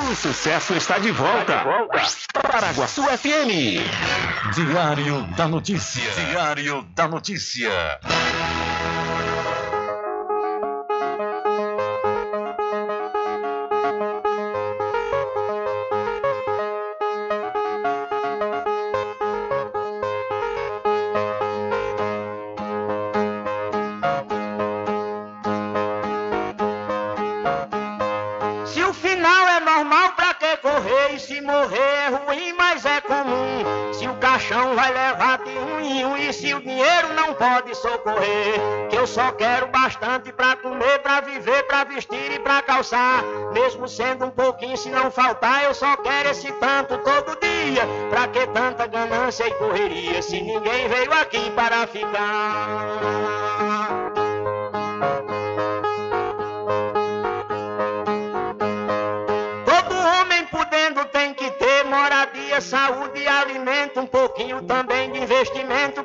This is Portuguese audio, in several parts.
O sucesso está de volta. Está de volta. Paraguaçu FM. Diário da Notícia. Diário da Notícia. Mesmo sendo um pouquinho, se não faltar, eu só quero esse tanto todo dia. Pra que tanta ganância e correria, se ninguém veio aqui para ficar? Saúde e alimento, um pouquinho também de investimento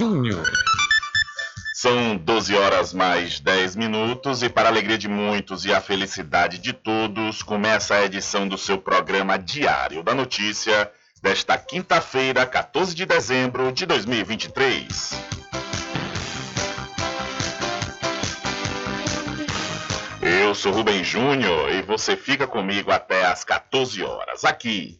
Júnior. São 12 horas mais 10 minutos e para a alegria de muitos e a felicidade de todos, começa a edição do seu programa Diário da Notícia desta quinta-feira, 14 de dezembro de 2023. Eu sou Rubem Júnior e você fica comigo até às 14 horas, aqui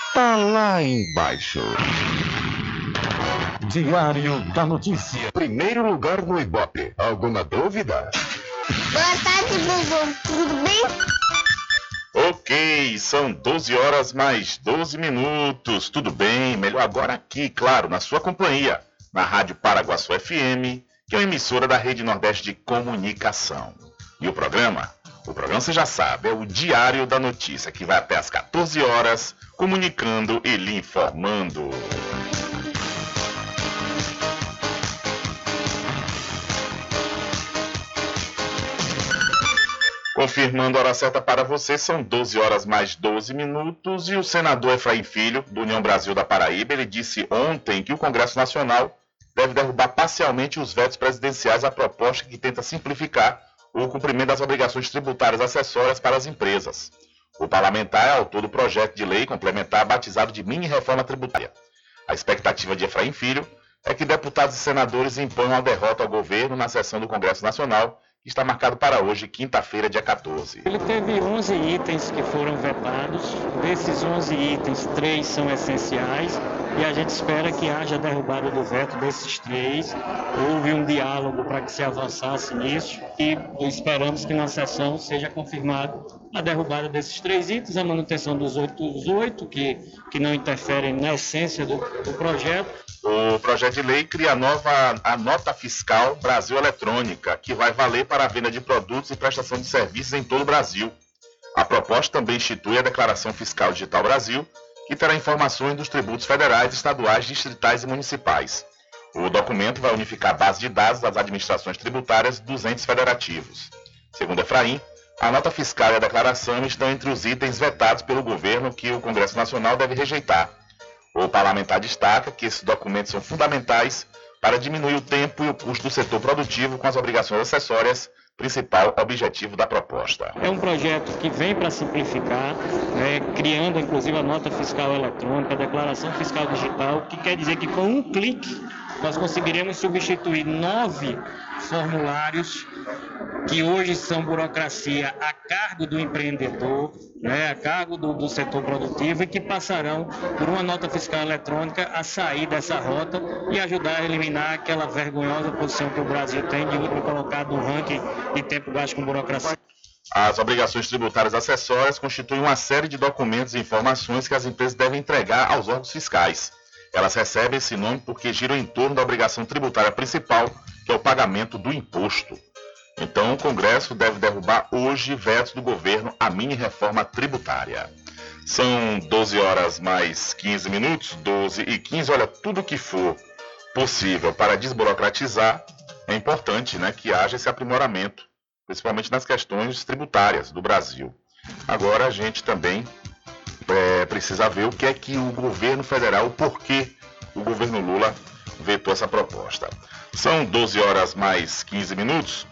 tá lá embaixo. Diário da Notícia. Primeiro lugar no Ibope. Alguma dúvida? Boa tarde, Bubu. Tudo bem? Ok, são 12 horas mais 12 minutos. Tudo bem? Melhor agora aqui, claro, na sua companhia, na Rádio Paraguaçu FM, que é uma emissora da Rede Nordeste de Comunicação. E o programa? O programa você já sabe, é o Diário da Notícia, que vai até às 14 horas, comunicando e lhe informando. Confirmando a hora certa para você, são 12 horas mais 12 minutos. E o senador Efraim Filho, do União Brasil da Paraíba, ele disse ontem que o Congresso Nacional deve derrubar parcialmente os vetos presidenciais à proposta que tenta simplificar o cumprimento das obrigações tributárias acessórias para as empresas. O parlamentar é autor do projeto de lei complementar batizado de mini reforma tributária. A expectativa de Efraim Filho é que deputados e senadores imponham a derrota ao governo na sessão do Congresso Nacional está marcado para hoje, quinta-feira, dia 14. Ele teve 11 itens que foram vetados. Desses 11 itens, três são essenciais e a gente espera que haja derrubada do veto desses três. Houve um diálogo para que se avançasse nisso e esperamos que na sessão seja confirmado a derrubada desses três itens, a manutenção dos outros oito, que, que não interferem na essência do, do projeto, o projeto de lei cria a nova a nota fiscal Brasil Eletrônica, que vai valer para a venda de produtos e prestação de serviços em todo o Brasil. A proposta também institui a Declaração Fiscal Digital Brasil, que terá informações dos tributos federais, estaduais, distritais e municipais. O documento vai unificar a base de dados das administrações tributárias dos entes federativos. Segundo Efraim, a nota fiscal e a declaração estão entre os itens vetados pelo governo que o Congresso Nacional deve rejeitar o parlamentar destaca que esses documentos são fundamentais para diminuir o tempo e o custo do setor produtivo com as obrigações acessórias, principal objetivo da proposta. É um projeto que vem para simplificar, né, criando inclusive a nota fiscal eletrônica, a declaração fiscal digital, que quer dizer que com um clique nós conseguiremos substituir nove formulários que hoje são burocracia a cargo do empreendedor, né, a cargo do, do, setor produtivo e que passarão por uma nota fiscal eletrônica a sair dessa rota e ajudar a eliminar aquela vergonhosa posição que o Brasil tem de último colocado no ranking de tempo gasto com burocracia. As obrigações tributárias acessórias constituem uma série de documentos e informações que as empresas devem entregar aos órgãos fiscais. Elas recebem esse nome porque giram em torno da obrigação tributária principal, que é o pagamento do imposto. Então, o Congresso deve derrubar hoje vetos do governo à mini reforma tributária. São 12 horas mais 15 minutos, 12 e 15. Olha, tudo que for possível para desburocratizar, é importante né, que haja esse aprimoramento, principalmente nas questões tributárias do Brasil. Agora, a gente também é, precisa ver o que é que o governo federal, o porquê o governo Lula vetou essa proposta. São 12 horas mais 15 minutos.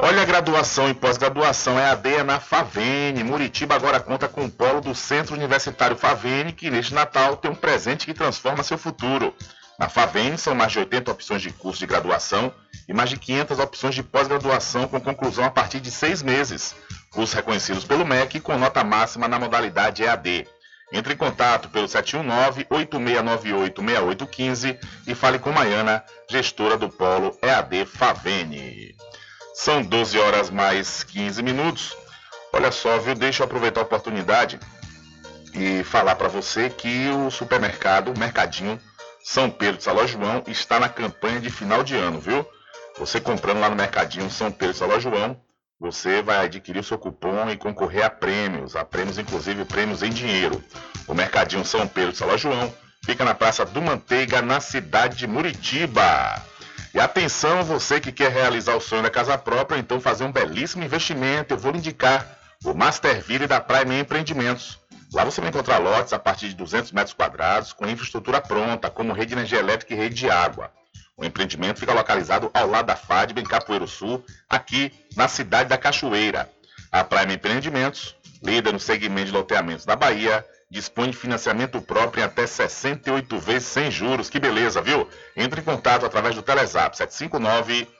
Olha a graduação e pós-graduação é AD na Favene. Muritiba agora conta com o polo do Centro Universitário Favene, que neste Natal tem um presente que transforma seu futuro. Na Favene são mais de 80 opções de curso de graduação e mais de 500 opções de pós-graduação com conclusão a partir de seis meses. Cursos reconhecidos pelo MEC com nota máxima na modalidade EAD. Entre em contato pelo 719-8698-6815 e fale com Maiana, gestora do Polo EAD Favene. São 12 horas mais 15 minutos. Olha só, viu? Deixa eu aproveitar a oportunidade e falar para você que o supermercado, o Mercadinho São Pedro de Saló João, está na campanha de final de ano, viu? Você comprando lá no Mercadinho São Pedro de Saló João, você vai adquirir o seu cupom e concorrer a prêmios, a prêmios inclusive prêmios em dinheiro. O Mercadinho São Pedro de Saló João fica na Praça do Manteiga, na cidade de Muritiba. E atenção, você que quer realizar o sonho da casa própria, então fazer um belíssimo investimento. Eu vou lhe indicar o Masterville da Prime Empreendimentos. Lá você vai encontrar lotes a partir de 200 metros quadrados, com infraestrutura pronta, como rede de energia elétrica e rede de água. O empreendimento fica localizado ao lado da FADB, em Capoeiro Sul, aqui na cidade da Cachoeira. A Prime Empreendimentos, líder no segmento de loteamentos da Bahia, dispõe de financiamento próprio em até 68 vezes sem juros. Que beleza, viu? Entre em contato através do Telezap 759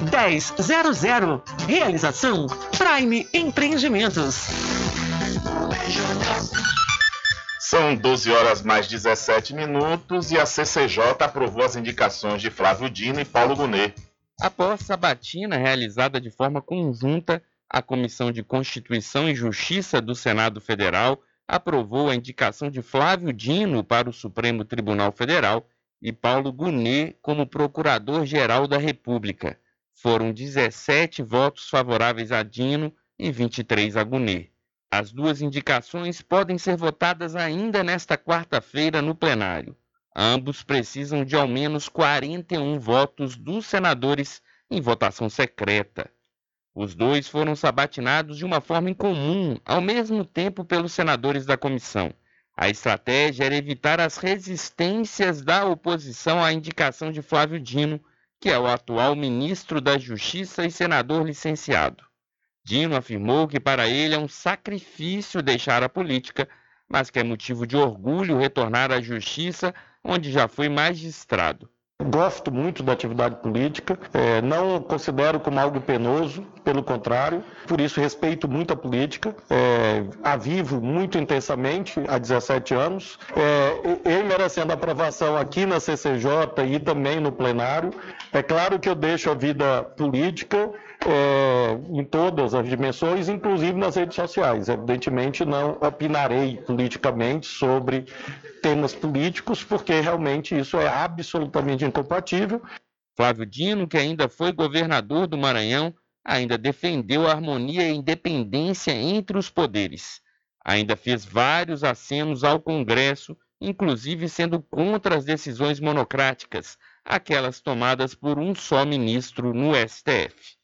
1000. Realização Prime Empreendimentos. São 12 horas mais 17 minutos e a CCJ aprovou as indicações de Flávio Dino e Paulo Gonet. Após sabatina realizada de forma conjunta, a Comissão de Constituição e Justiça do Senado Federal aprovou a indicação de Flávio Dino para o Supremo Tribunal Federal e Paulo Gonet como Procurador-Geral da República. Foram 17 votos favoráveis a Dino e 23 a Gunê. As duas indicações podem ser votadas ainda nesta quarta-feira no plenário. Ambos precisam de ao menos 41 votos dos senadores em votação secreta. Os dois foram sabatinados de uma forma incomum, ao mesmo tempo pelos senadores da comissão. A estratégia era evitar as resistências da oposição à indicação de Flávio Dino, que é o atual ministro da Justiça e senador licenciado. Dino afirmou que para ele é um sacrifício deixar a política, mas que é motivo de orgulho retornar à justiça, onde já foi magistrado. Gosto muito da atividade política, é, não considero como algo penoso, pelo contrário, por isso respeito muito a política, é, a vivo muito intensamente há 17 anos, é, eu merecendo aprovação aqui na CCJ e também no plenário. É claro que eu deixo a vida política é, em todas as dimensões, inclusive nas redes sociais. Evidentemente, não opinarei politicamente sobre temas políticos, porque realmente isso é absolutamente incompatível. Flávio Dino, que ainda foi governador do Maranhão, ainda defendeu a harmonia e independência entre os poderes. Ainda fez vários acenos ao Congresso, inclusive sendo contra as decisões monocráticas, aquelas tomadas por um só ministro no STF.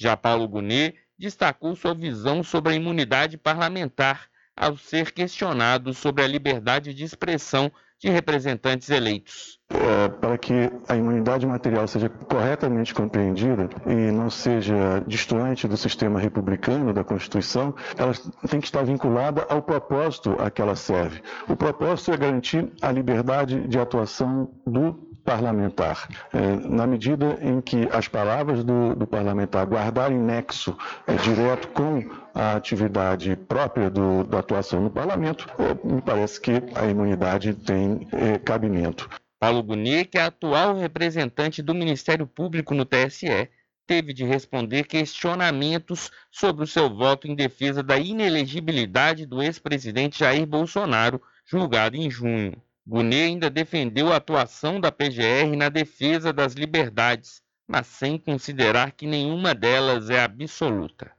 Já Paulo Gonet destacou sua visão sobre a imunidade parlamentar ao ser questionado sobre a liberdade de expressão de representantes eleitos. É, para que a imunidade material seja corretamente compreendida e não seja distante do sistema republicano, da Constituição, ela tem que estar vinculada ao propósito a que ela serve. O propósito é garantir a liberdade de atuação do parlamentar. É, na medida em que as palavras do, do parlamentar guardarem nexo é, direto com a atividade própria do, da atuação no parlamento, me parece que a imunidade tem é, cabimento. Paulo Gonet, que é atual representante do Ministério Público no TSE, teve de responder questionamentos sobre o seu voto em defesa da inelegibilidade do ex-presidente Jair Bolsonaro, julgado em junho. Gunet ainda defendeu a atuação da PGR na defesa das liberdades, mas sem considerar que nenhuma delas é absoluta.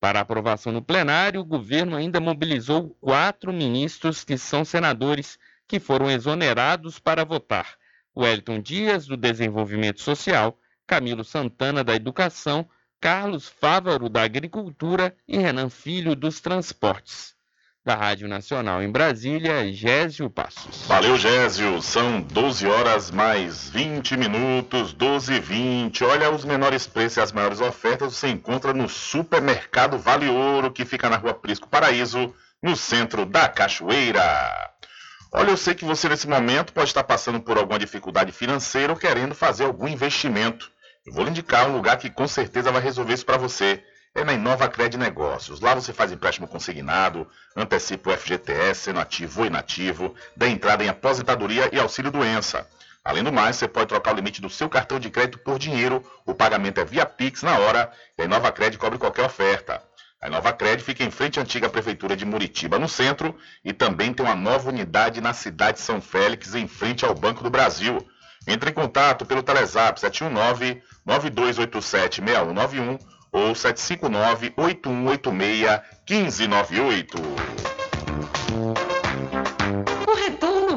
Para aprovação no plenário, o governo ainda mobilizou quatro ministros que são senadores que foram exonerados para votar: Wellington Dias, do Desenvolvimento Social, Camilo Santana, da Educação, Carlos Fávaro, da Agricultura e Renan Filho, dos Transportes da Rádio Nacional em Brasília, Gésio Passos. Valeu, Gésio. São 12 horas mais 20 minutos, 12 e 20. Olha, os menores preços e as maiores ofertas você encontra no Supermercado Vale Ouro, que fica na rua Prisco Paraíso, no centro da Cachoeira. Olha, eu sei que você nesse momento pode estar passando por alguma dificuldade financeira ou querendo fazer algum investimento. Eu vou lhe indicar um lugar que com certeza vai resolver isso para você é na Inova Cred Negócios. Lá você faz empréstimo consignado, antecipa o FGTS, sendo ativo ou inativo, dá entrada em aposentadoria e auxílio doença. Além do mais, você pode trocar o limite do seu cartão de crédito por dinheiro. O pagamento é via Pix na hora e a Inova Cred cobre qualquer oferta. A Inova Cred fica em frente à antiga prefeitura de Muritiba, no centro, e também tem uma nova unidade na cidade de São Félix, em frente ao Banco do Brasil. Entre em contato pelo Telezap 719 9287 6191 ou 759 8186 1598.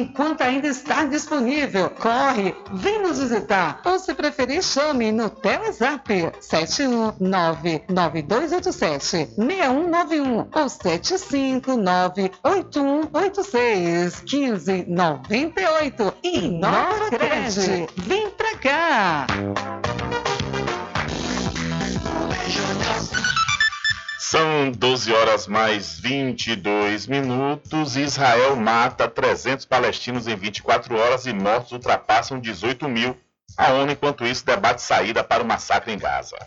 enquanto ainda está disponível. Corre, vem nos visitar. Ou se preferir, chame no Telezap 719-9287-6191 ou 759-8186-1598. Inova Cred, vem pra cá! São 12 horas mais 22 minutos. Israel mata 300 palestinos em 24 horas e mortos ultrapassam 18 mil. A ONU, enquanto isso, debate saída para o massacre em Gaza.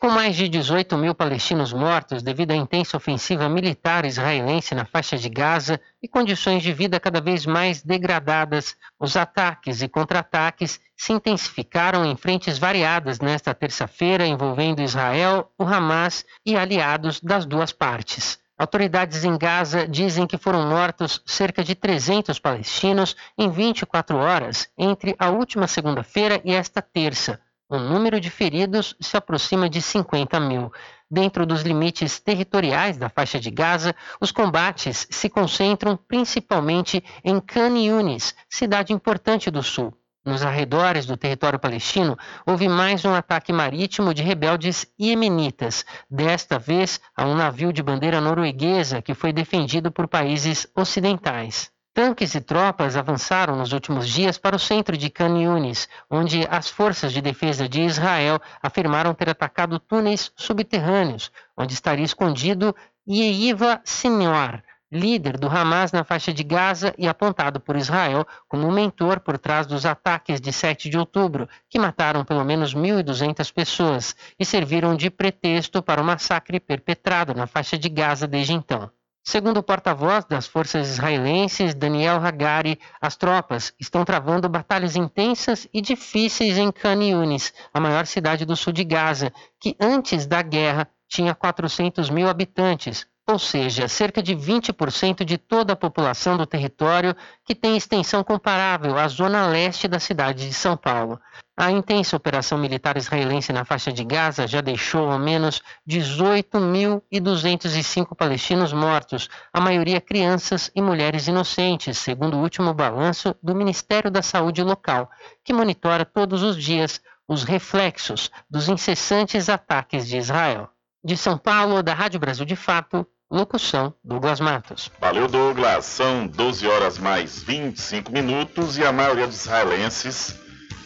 Com mais de 18 mil palestinos mortos devido à intensa ofensiva militar israelense na faixa de Gaza e condições de vida cada vez mais degradadas, os ataques e contra-ataques se intensificaram em frentes variadas nesta terça-feira envolvendo Israel, o Hamas e aliados das duas partes. Autoridades em Gaza dizem que foram mortos cerca de 300 palestinos em 24 horas entre a última segunda-feira e esta terça. O número de feridos se aproxima de 50 mil. Dentro dos limites territoriais da faixa de Gaza, os combates se concentram principalmente em Khan Yunis, cidade importante do sul. Nos arredores do território palestino, houve mais um ataque marítimo de rebeldes iemenitas, desta vez a um navio de bandeira norueguesa que foi defendido por países ocidentais. Tanques e tropas avançaram nos últimos dias para o centro de Khan Yunis, onde as forças de defesa de Israel afirmaram ter atacado túneis subterrâneos, onde estaria escondido Yeiva Sinwar, líder do Hamas na faixa de Gaza e apontado por Israel como mentor por trás dos ataques de 7 de outubro, que mataram pelo menos 1.200 pessoas e serviram de pretexto para o massacre perpetrado na faixa de Gaza desde então. Segundo o porta-voz das forças israelenses, Daniel Hagari, as tropas estão travando batalhas intensas e difíceis em Khan Yunis, a maior cidade do sul de Gaza, que antes da guerra tinha 400 mil habitantes, ou seja, cerca de 20% de toda a população do território, que tem extensão comparável à zona leste da cidade de São Paulo. A intensa operação militar israelense na faixa de Gaza já deixou ao menos 18.205 palestinos mortos, a maioria crianças e mulheres inocentes, segundo o último balanço do Ministério da Saúde local, que monitora todos os dias os reflexos dos incessantes ataques de Israel. De São Paulo, da Rádio Brasil de Fato, locução Douglas Matos. Valeu, Douglas. São 12 horas mais 25 minutos e a maioria dos israelenses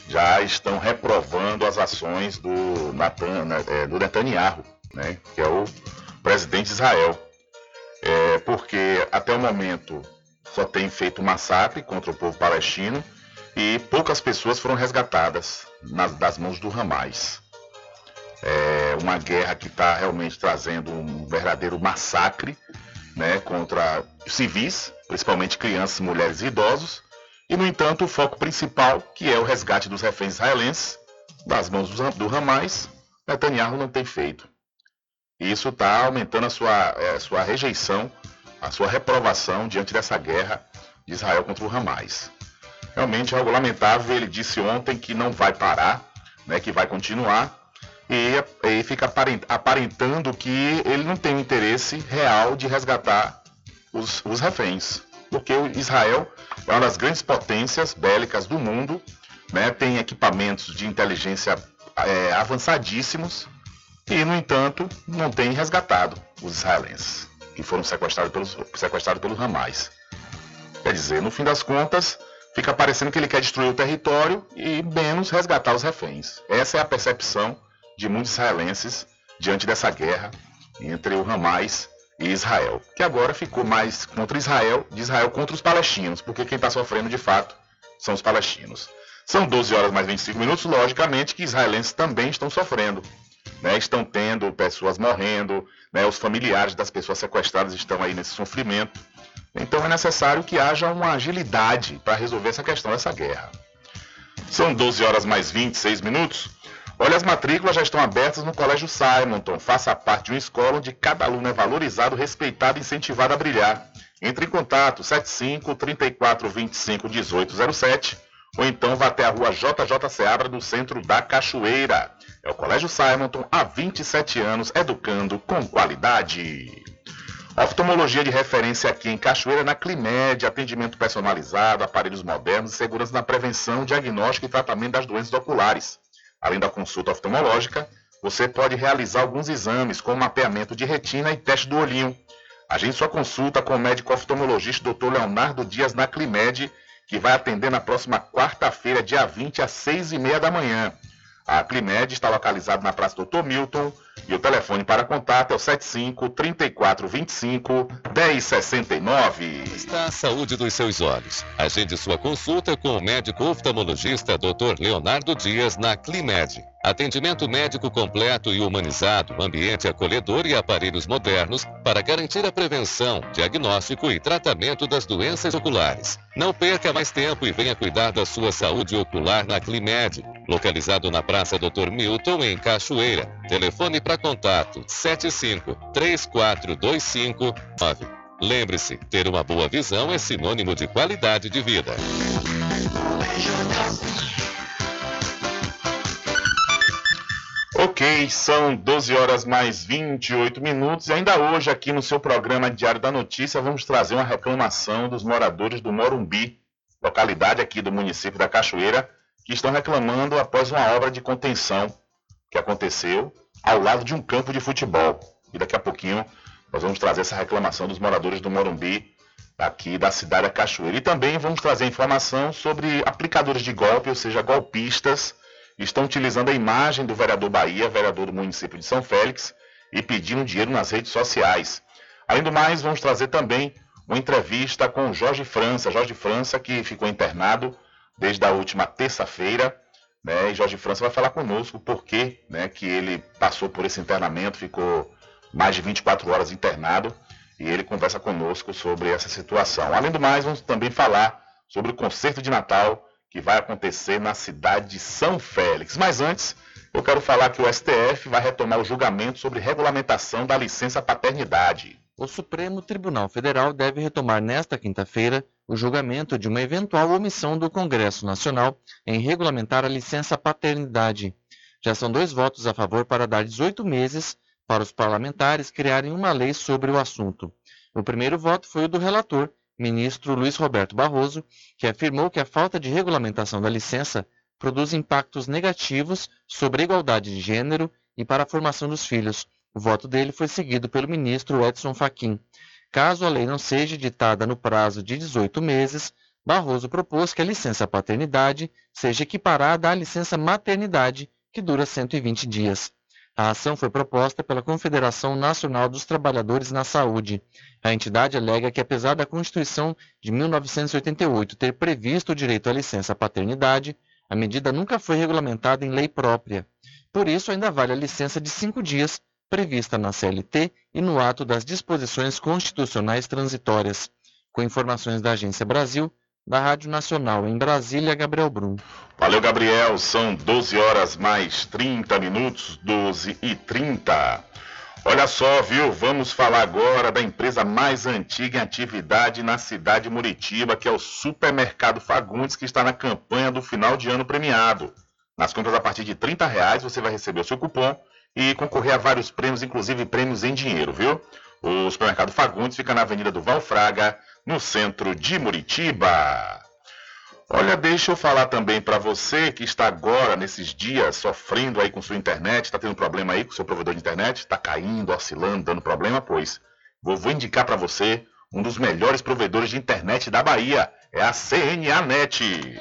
já estão reprovando as ações do, Natan, né, é, do Netanyahu, né, que é o presidente de Israel. É, porque até o momento só tem feito massacre contra o povo palestino e poucas pessoas foram resgatadas nas, das mãos do Hamas. É uma guerra que está realmente trazendo um verdadeiro massacre né, contra civis, principalmente crianças, mulheres e idosos, e, no entanto, o foco principal, que é o resgate dos reféns israelenses, das mãos do Hamas, Netanyahu não tem feito. E isso está aumentando a sua, é, sua rejeição, a sua reprovação diante dessa guerra de Israel contra o Hamas. Realmente é algo lamentável. Ele disse ontem que não vai parar, né, que vai continuar, e, e fica aparentando que ele não tem interesse real de resgatar os, os reféns porque Israel é uma das grandes potências bélicas do mundo, né? tem equipamentos de inteligência é, avançadíssimos e, no entanto, não tem resgatado os israelenses que foram sequestrados pelos, sequestrados pelo Hamas. Quer dizer, no fim das contas, fica parecendo que ele quer destruir o território e menos resgatar os reféns. Essa é a percepção de muitos israelenses diante dessa guerra entre o Hamas e Israel, que agora ficou mais contra Israel, de Israel contra os palestinos, porque quem está sofrendo de fato são os palestinos. São 12 horas mais 25 minutos, logicamente que israelenses também estão sofrendo. Né? Estão tendo pessoas morrendo, né? os familiares das pessoas sequestradas estão aí nesse sofrimento. Então é necessário que haja uma agilidade para resolver essa questão dessa guerra. São 12 horas mais 26 minutos. Olha, as matrículas já estão abertas no Colégio Simonton. Faça parte de uma escola onde cada aluno é valorizado, respeitado e incentivado a brilhar. Entre em contato 75 34 25 1807 ou então vá até a rua JJ Seabra do centro da Cachoeira. É o Colégio Simonton há 27 anos educando com qualidade. Oftalmologia de referência aqui em Cachoeira, na Climed, atendimento personalizado, aparelhos modernos e segurança na prevenção, diagnóstico e tratamento das doenças oculares. Além da consulta oftalmológica, você pode realizar alguns exames, como mapeamento de retina e teste do olhinho. Agende sua consulta com o médico oftalmologista Dr. Leonardo Dias na Climed, que vai atender na próxima quarta-feira, dia 20, às 6h30 da manhã. A Climed está localizada na Praça Dr. Milton e o telefone para contato é o 75 34 25 1069. Está a saúde dos seus olhos. Agende sua consulta com o médico oftalmologista Dr. Leonardo Dias na Climed. Atendimento médico completo e humanizado, ambiente acolhedor e aparelhos modernos para garantir a prevenção, diagnóstico e tratamento das doenças oculares. Não perca mais tempo e venha cuidar da sua saúde ocular na Climed, localizado na Praça Dr. Milton, em Cachoeira. Telefone para contato 75 3425 9. Lembre-se, ter uma boa visão é sinônimo de qualidade de vida. Ok, são 12 horas mais 28 minutos e ainda hoje aqui no seu programa Diário da Notícia vamos trazer uma reclamação dos moradores do Morumbi, localidade aqui do município da Cachoeira, que estão reclamando após uma obra de contenção que aconteceu ao lado de um campo de futebol. E daqui a pouquinho nós vamos trazer essa reclamação dos moradores do Morumbi, aqui da cidade da Cachoeira. E também vamos trazer informação sobre aplicadores de golpe, ou seja, golpistas estão utilizando a imagem do vereador Bahia, vereador do município de São Félix, e pedindo dinheiro nas redes sociais. Além do mais, vamos trazer também uma entrevista com o Jorge França. Jorge França, que ficou internado desde a última terça-feira. Né, e Jorge França vai falar conosco por que né, que ele passou por esse internamento, ficou mais de 24 horas internado, e ele conversa conosco sobre essa situação. Além do mais, vamos também falar sobre o concerto de Natal que vai acontecer na cidade de São Félix. Mas antes, eu quero falar que o STF vai retomar o julgamento sobre regulamentação da licença paternidade. O Supremo Tribunal Federal deve retomar nesta quinta-feira o julgamento de uma eventual omissão do Congresso Nacional em regulamentar a licença paternidade. Já são dois votos a favor para dar 18 meses para os parlamentares criarem uma lei sobre o assunto. O primeiro voto foi o do relator, ministro Luiz Roberto Barroso, que afirmou que a falta de regulamentação da licença produz impactos negativos sobre a igualdade de gênero e para a formação dos filhos. O voto dele foi seguido pelo ministro Edson Fachin. Caso a lei não seja editada no prazo de 18 meses, Barroso propôs que a licença paternidade seja equiparada à licença maternidade, que dura 120 dias. A ação foi proposta pela Confederação Nacional dos Trabalhadores na Saúde. A entidade alega que, apesar da Constituição de 1988 ter previsto o direito à licença paternidade, a medida nunca foi regulamentada em lei própria. Por isso, ainda vale a licença de cinco dias, prevista na CLT e no ato das disposições constitucionais transitórias. Com informações da Agência Brasil, da Rádio Nacional em Brasília, Gabriel Brum. Valeu, Gabriel. São 12 horas mais 30 minutos, 12 e 30. Olha só, viu? Vamos falar agora da empresa mais antiga em atividade na cidade de Muritiba, que é o Supermercado Fagundes, que está na campanha do final de ano premiado. Nas compras a partir de 30 reais você vai receber o seu cupom e concorrer a vários prêmios, inclusive prêmios em dinheiro, viu? O Supermercado Fagundes fica na Avenida do Valfraga, no centro de Muritiba. Olha, deixa eu falar também para você que está agora, nesses dias, sofrendo aí com sua internet, está tendo problema aí com seu provedor de internet, está caindo, oscilando, dando problema, pois vou, vou indicar para você um dos melhores provedores de internet da Bahia. É a CNA Net.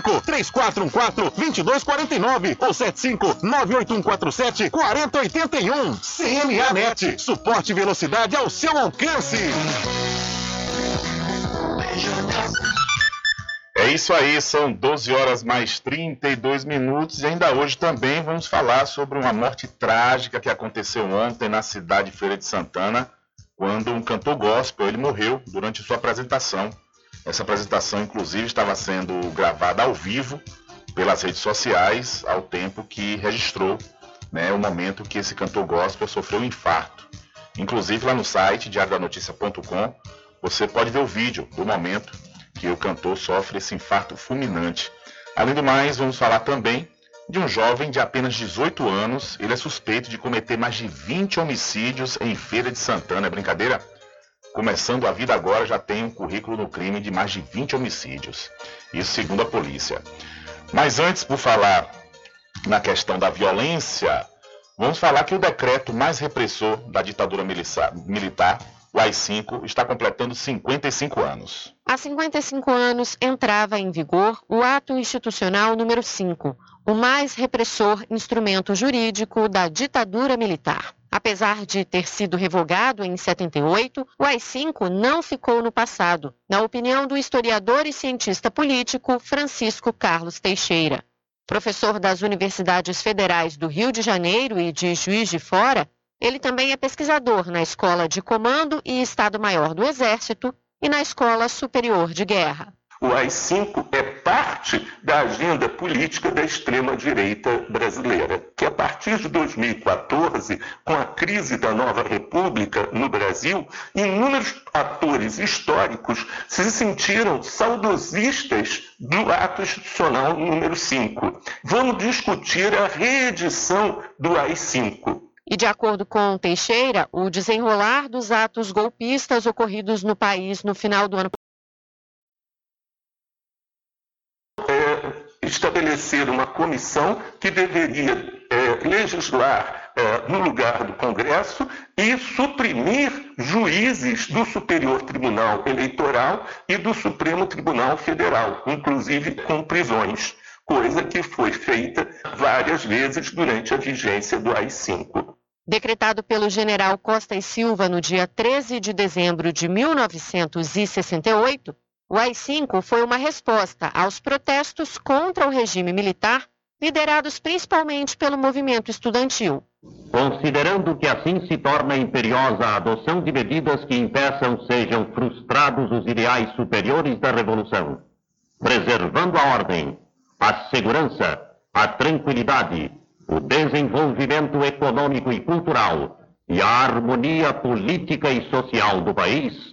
3414-2249 ou 75-98147-4081. CNA Net. Suporte e velocidade ao seu alcance. É isso aí, são 12 horas mais 32 minutos e ainda hoje também vamos falar sobre uma morte trágica que aconteceu ontem na cidade de Feira de Santana, quando um cantor gospel ele morreu durante sua apresentação essa apresentação, inclusive, estava sendo gravada ao vivo pelas redes sociais, ao tempo que registrou né, o momento que esse cantor gospel sofreu um infarto. Inclusive, lá no site diariodanoticia.com, você pode ver o vídeo do momento que o cantor sofre esse infarto fulminante. Além do mais, vamos falar também de um jovem de apenas 18 anos. Ele é suspeito de cometer mais de 20 homicídios em Feira de Santana. É brincadeira? Começando a vida agora, já tem um currículo no crime de mais de 20 homicídios. Isso segundo a polícia. Mas antes, por falar na questão da violência, vamos falar que o decreto mais repressor da ditadura militar, o AI-5, está completando 55 anos. Há 55 anos entrava em vigor o Ato Institucional número 5, o mais repressor instrumento jurídico da ditadura militar. Apesar de ter sido revogado em 78, o AI-5 não ficou no passado, na opinião do historiador e cientista político Francisco Carlos Teixeira. Professor das universidades federais do Rio de Janeiro e de Juiz de Fora, ele também é pesquisador na Escola de Comando e Estado-Maior do Exército e na Escola Superior de Guerra. O AI-5 é parte da agenda política da extrema-direita brasileira, que a partir de 2014, com a crise da nova república no Brasil, inúmeros atores históricos se sentiram saudosistas do ato institucional número 5. Vamos discutir a reedição do AI-5. E de acordo com Teixeira, o desenrolar dos atos golpistas ocorridos no país no final do ano estabelecer uma comissão que deveria é, legislar é, no lugar do Congresso e suprimir juízes do Superior Tribunal Eleitoral e do Supremo Tribunal Federal, inclusive com prisões, coisa que foi feita várias vezes durante a vigência do AI-5. Decretado pelo general Costa e Silva no dia 13 de dezembro de 1968, o AI-5 foi uma resposta aos protestos contra o regime militar, liderados principalmente pelo movimento estudantil. Considerando que assim se torna imperiosa a adoção de medidas que impeçam sejam frustrados os ideais superiores da Revolução, preservando a ordem, a segurança, a tranquilidade, o desenvolvimento econômico e cultural e a harmonia política e social do país,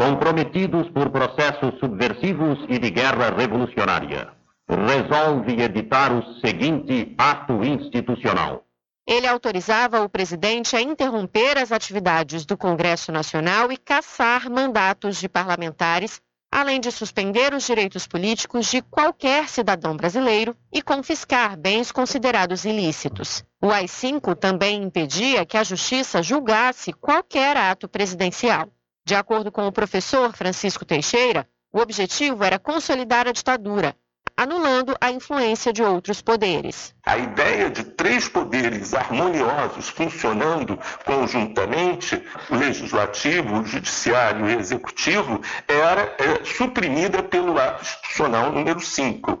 comprometidos por processos subversivos e de guerra revolucionária, resolve editar o seguinte ato institucional. Ele autorizava o presidente a interromper as atividades do Congresso Nacional e caçar mandatos de parlamentares, além de suspender os direitos políticos de qualquer cidadão brasileiro e confiscar bens considerados ilícitos. O AI-5 também impedia que a justiça julgasse qualquer ato presidencial. De acordo com o professor Francisco Teixeira, o objetivo era consolidar a ditadura, anulando a influência de outros poderes. A ideia de três poderes harmoniosos funcionando conjuntamente, o legislativo, o judiciário e o executivo, era é, suprimida pelo ato institucional número 5.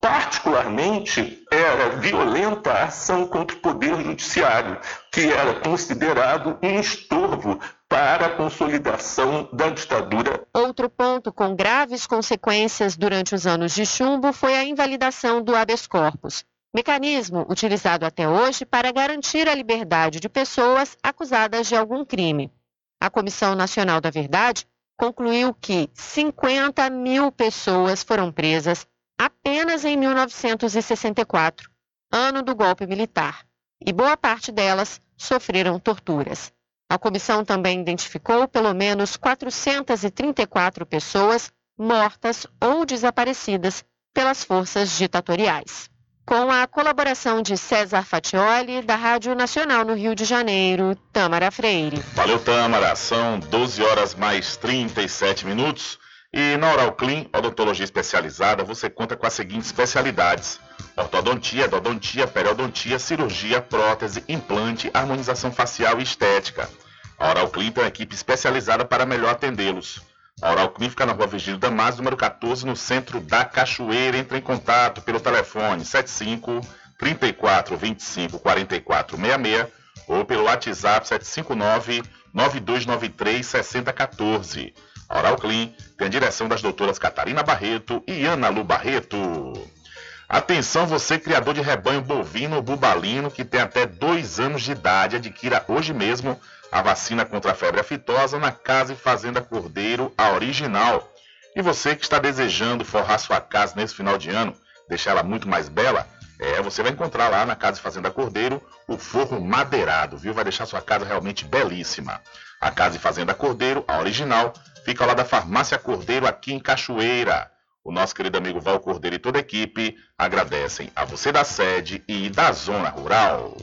Particularmente, era violenta a ação contra o poder judiciário, que era considerado um estorvo para a consolidação da ditadura. Outro ponto com graves consequências durante os anos de chumbo foi a invalidação do habeas corpus, mecanismo utilizado até hoje para garantir a liberdade de pessoas acusadas de algum crime. A Comissão Nacional da Verdade concluiu que 50 mil pessoas foram presas apenas em 1964, ano do golpe militar, e boa parte delas sofreram torturas. A comissão também identificou pelo menos 434 pessoas mortas ou desaparecidas pelas forças ditatoriais. Com a colaboração de César Fatioli, da Rádio Nacional no Rio de Janeiro, Tâmara Freire. Valeu, Tâmara. São 12 horas mais 37 minutos. E na Oral Clean, odontologia especializada, você conta com as seguintes especialidades: ortodontia, endodontia, periodontia, cirurgia, prótese, implante, harmonização facial e estética. A Oral Clean tem uma equipe especializada para melhor atendê-los. A Oral Clean fica na rua Virgílio Damasio, número 14, no centro da Cachoeira. Entre em contato pelo telefone 75 34 25 44 66 ou pelo WhatsApp 759 9293 6014. Oral Clean tem a direção das doutoras Catarina Barreto e Ana Lu Barreto. Atenção você criador de rebanho bovino ou bubalino que tem até dois anos de idade, adquira hoje mesmo a vacina contra a febre aftosa na Casa e Fazenda Cordeiro, a original. E você que está desejando forrar sua casa nesse final de ano, deixar ela muito mais bela, é, você vai encontrar lá na Casa e Fazenda Cordeiro o forro madeirado, viu? Vai deixar sua casa realmente belíssima. A Casa e Fazenda Cordeiro, a original, fica lá da Farmácia Cordeiro, aqui em Cachoeira. O nosso querido amigo Val Cordeiro e toda a equipe agradecem a você da sede e da zona rural.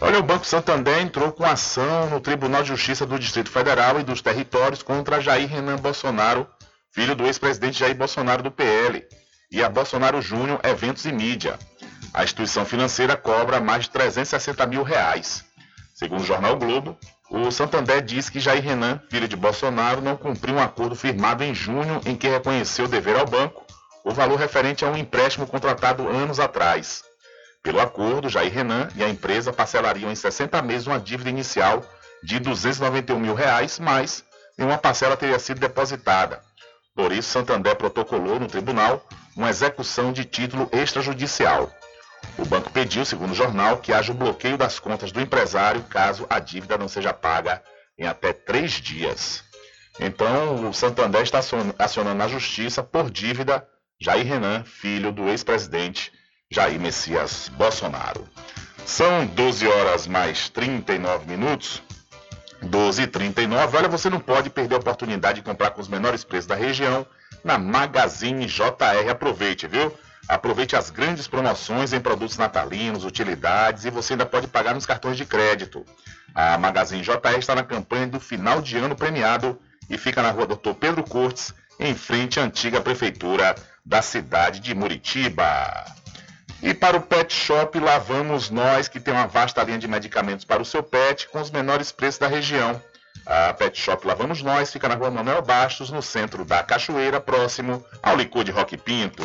Olha, o Banco Santander entrou com ação no Tribunal de Justiça do Distrito Federal e dos Territórios contra Jair Renan Bolsonaro, filho do ex-presidente Jair Bolsonaro do PL, e a Bolsonaro Júnior Eventos e Mídia. A instituição financeira cobra mais de 360 mil reais. Segundo o jornal Globo, o Santander diz que Jair Renan, filho de Bolsonaro, não cumpriu um acordo firmado em junho em que reconheceu dever ao banco o valor referente a um empréstimo contratado anos atrás. Pelo acordo, Jair Renan e a empresa parcelariam em 60 meses uma dívida inicial de 291 mil reais, mas nenhuma parcela teria sido depositada. Por isso, Santander protocolou no tribunal uma execução de título extrajudicial. O banco pediu, segundo o jornal, que haja o bloqueio das contas do empresário caso a dívida não seja paga em até três dias. Então, o Santander está acionando na justiça por dívida Jair Renan, filho do ex-presidente Jair Messias Bolsonaro. São 12 horas mais 39 minutos. 12 e 39. Olha, você não pode perder a oportunidade de comprar com os menores preços da região na Magazine JR. Aproveite, viu? Aproveite as grandes promoções em produtos natalinos, utilidades e você ainda pode pagar nos cartões de crédito. A Magazine JR está na campanha do final de ano premiado e fica na rua Doutor Pedro Cortes, em frente à antiga prefeitura da cidade de Muritiba. E para o Pet Shop, lá vamos nós, que tem uma vasta linha de medicamentos para o seu pet, com os menores preços da região. A Pet Shop Lá Vamos Nós fica na rua Manuel Bastos, no centro da Cachoeira, próximo ao licor de Rock Pinto.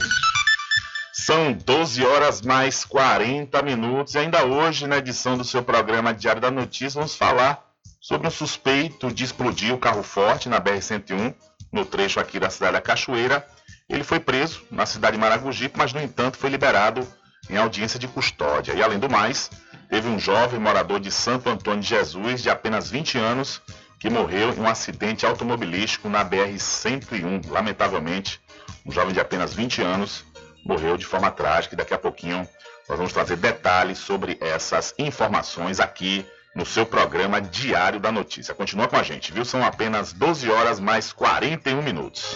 São 12 horas mais 40 minutos e ainda hoje, na edição do seu programa Diário da Notícia, vamos falar sobre um suspeito de explodir o carro forte na BR-101, no trecho aqui da cidade da Cachoeira. Ele foi preso na cidade de Maragogipe, mas, no entanto, foi liberado em audiência de custódia. E, além do mais, teve um jovem morador de Santo Antônio de Jesus, de apenas 20 anos, que morreu em um acidente automobilístico na BR-101. Lamentavelmente, um jovem de apenas 20 anos morreu de forma trágica e daqui a pouquinho nós vamos trazer detalhes sobre essas informações aqui no seu programa Diário da Notícia. Continua com a gente, viu? São apenas 12 horas mais 41 minutos.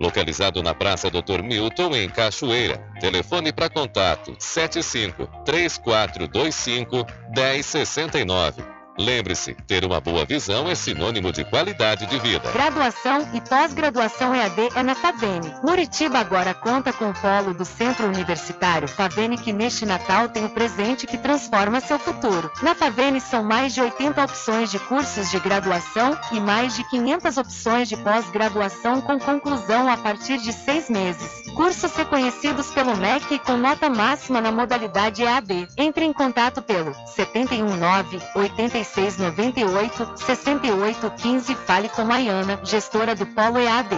Localizado na Praça Dr. Milton, em Cachoeira. Telefone para contato 75 3425 1069. Lembre-se, ter uma boa visão é sinônimo de qualidade de vida. Graduação e pós-graduação EAD é na Favene. Muritiba agora conta com o polo do Centro Universitário Favene que neste Natal tem o presente que transforma seu futuro. Na Favene são mais de 80 opções de cursos de graduação e mais de 500 opções de pós-graduação com conclusão a partir de seis meses. Cursos reconhecidos pelo MEC e com nota máxima na modalidade EAD. Entre em contato pelo 719 86 9698 6815 Fale com Maiana, gestora do Polo EAD.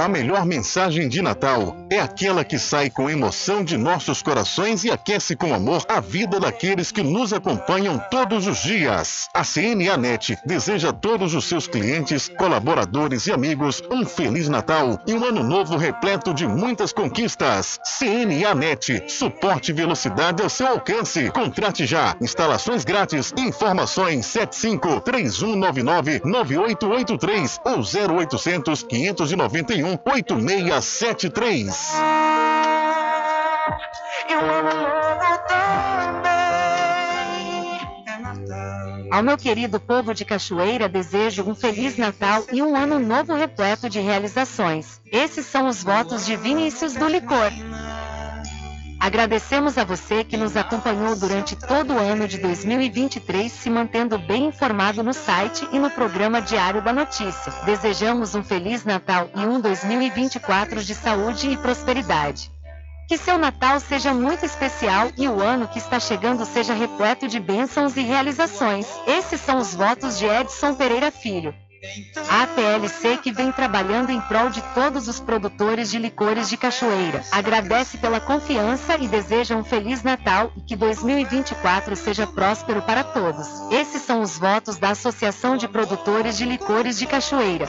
A melhor mensagem de Natal é aquela que sai com emoção de nossos corações e aquece com amor a vida daqueles que nos acompanham todos os dias. A CNA Net deseja a todos os seus clientes, colaboradores e amigos um Feliz Natal e um ano novo repleto de muitas conquistas. CNA Net, suporte e velocidade ao seu alcance. Contrate já. Instalações grátis. Informações 75 3199 9883 ou 0800 591 8673. Ao meu querido povo de Cachoeira, desejo um Feliz Natal e um ano novo repleto de realizações. Esses são os votos de Vinícius do Licor. Agradecemos a você que nos acompanhou durante todo o ano de 2023, se mantendo bem informado no site e no programa Diário da Notícia. Desejamos um Feliz Natal e um 2024 de saúde e prosperidade. Que seu Natal seja muito especial e o ano que está chegando seja repleto de bênçãos e realizações. Esses são os votos de Edson Pereira Filho. A APLC que vem trabalhando em prol de todos os produtores de licores de cachoeira. Agradece pela confiança e deseja um Feliz Natal e que 2024 seja próspero para todos. Esses são os votos da Associação de Produtores de Licores de Cachoeira.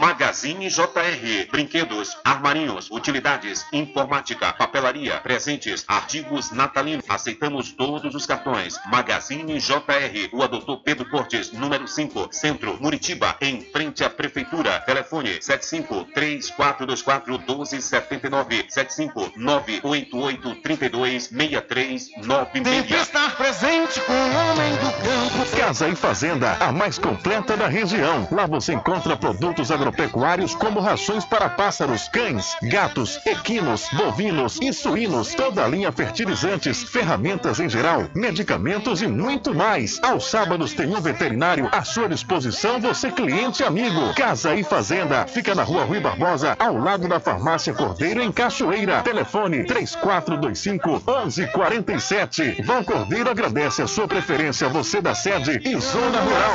Magazine JR. Brinquedos, armarinhos, utilidades, informática, papelaria, presentes, artigos natalinos. Aceitamos todos os cartões. Magazine JR. O Doutor Pedro Cortes, número 5, Centro, Muritiba, em frente à Prefeitura. Telefone 75 3424 1279 75 988 32 6396. Tem que estar presente com o homem do campo. Casa e Fazenda, a mais completa da região. Lá você encontra produtos agropecuários como rações para pássaros, cães, gatos, equinos, bovinos e suínos, toda a linha fertilizantes, ferramentas em geral, medicamentos e muito mais. Aos sábados tem um veterinário à sua disposição, você cliente amigo. Casa e Fazenda, fica na rua Rui Barbosa, ao lado da farmácia Cordeiro, em Cachoeira. Telefone 3425 1147. Vão Cordeiro agradece a sua preferência, você da sede e zona rural.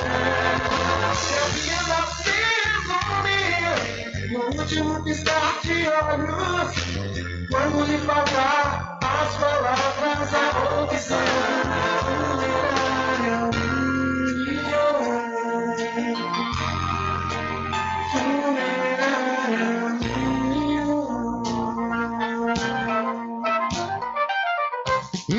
Último piscar de olhos. Quando lhe faltar as palavras, a opção.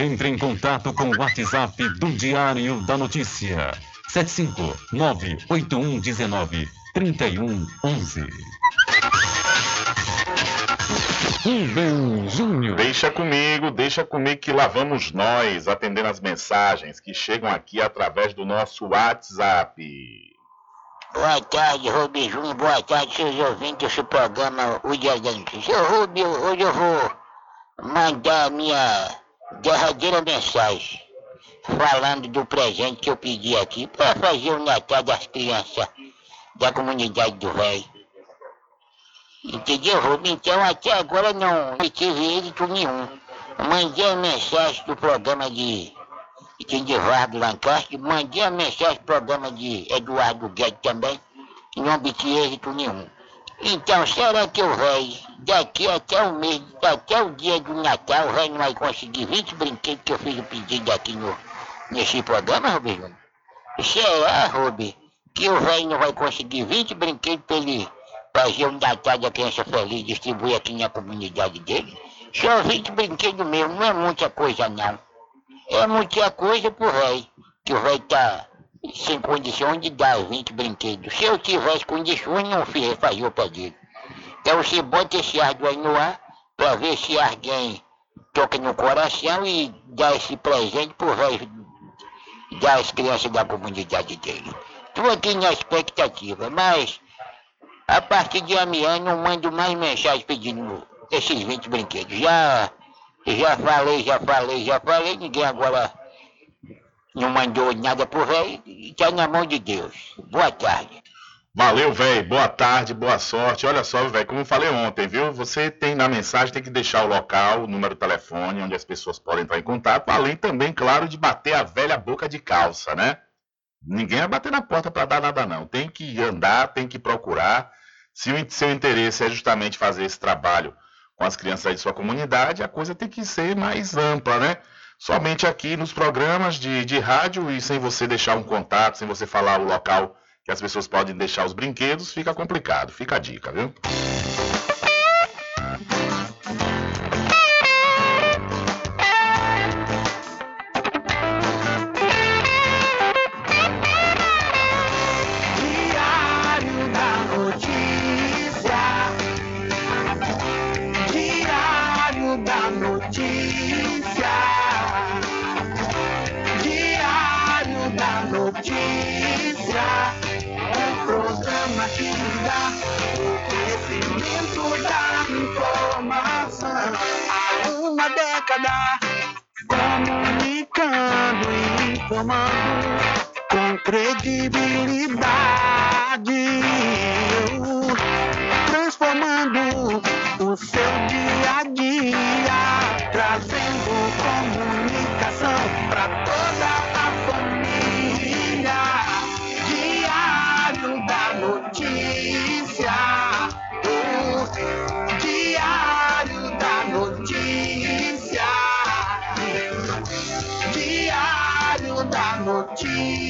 Entre em contato com o WhatsApp do Diário da Notícia. 759-8119-3111. Rubem Júnior. Deixa comigo, deixa comigo que lá vamos nós atendendo as mensagens que chegam aqui através do nosso WhatsApp. Boa tarde, Rubem Júnior. Boa tarde, seus ouvintes desse programa O Dia da Notícia. Seu Rubem, hoje eu vou mandar a minha derradeira mensagem falando do presente que eu pedi aqui para fazer o Natal das crianças da comunidade do Velho. Entendeu, Rubem? Então até agora não tive êxito nenhum. Mandei a mensagem do programa de Eduardo Lancaster, mandei a mensagem do programa de Eduardo Guedes também, e não obtive êxito nenhum. Então, será que o rei, daqui até o mês, até o dia do Natal, o não vai conseguir 20 brinquedos que eu fiz o pedido aqui no, nesse programa, Rubi Júnior? Será, Rubi, que o rei não vai conseguir 20 brinquedos para ele fazer um Natal da criança feliz, distribuir aqui na comunidade dele? Só 20 brinquedos mesmo, não é muita coisa não. É muita coisa pro rei, que o rei tá sem condições de dar 20 brinquedos. Se eu tivesse condições, não fazia o pedido. Então você bota esse ardo aí no ar para ver se alguém toca no coração e dá esse presente rei das crianças da comunidade dele. Estou aqui na expectativa, mas a partir de amanhã não mando mais mensagens pedindo esses 20 brinquedos. Já, já falei, já falei, já falei, ninguém agora não mandou nada pro rei, está na mão de Deus. Boa tarde. Valeu, velho. Boa tarde, boa sorte. Olha só, velho, como eu falei ontem, viu? Você tem na mensagem, tem que deixar o local, o número do telefone, onde as pessoas podem entrar em contato, além também, claro, de bater a velha boca de calça, né? Ninguém vai bater na porta para dar nada, não. Tem que andar, tem que procurar. Se o seu interesse é justamente fazer esse trabalho com as crianças de sua comunidade, a coisa tem que ser mais ampla, né? Somente aqui nos programas de, de rádio e sem você deixar um contato, sem você falar o local que as pessoas podem deixar os brinquedos, fica complicado. Fica a dica, viu? Comunicando e informando com credibilidade, transformando o seu dia a dia, da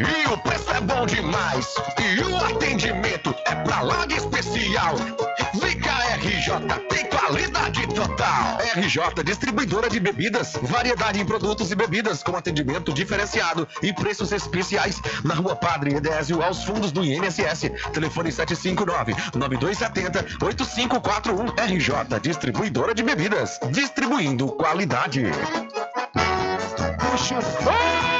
e o preço é bom demais. E o atendimento é pra lá de especial. Cá, RJ, tem qualidade total. RJ, distribuidora de bebidas, variedade em produtos e bebidas com atendimento diferenciado e preços especiais na Rua Padre Edésio, aos fundos do INSS. Telefone 759-9270-8541. RJ, distribuidora de bebidas, distribuindo qualidade. Puxa o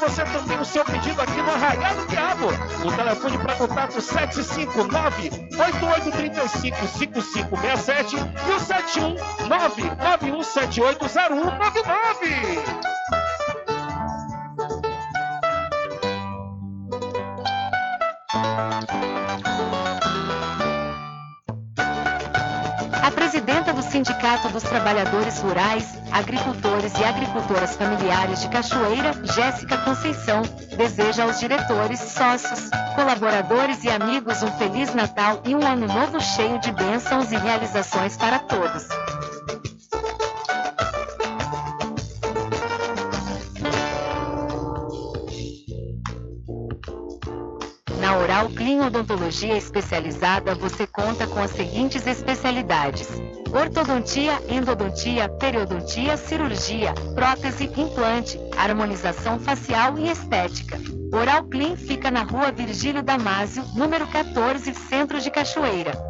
Você também o seu pedido aqui no Arraial do Diabo. O telefone para contato 759-8835-5567 e o 719-9178-0199. A presidenta do Sindicato dos Trabalhadores Rurais, Agricultores e Agricultoras Familiares de Cachoeira, Jéssica Conceição, deseja aos diretores, sócios, colaboradores e amigos um Feliz Natal e um Ano Novo cheio de bênçãos e realizações para todos. Na Oral Clean Odontologia Especializada você conta com as seguintes especialidades ortodontia, endodontia, periodontia, cirurgia, prótese, implante, harmonização facial e estética. Oral Clean fica na rua Virgílio Damásio, número 14, Centro de Cachoeira.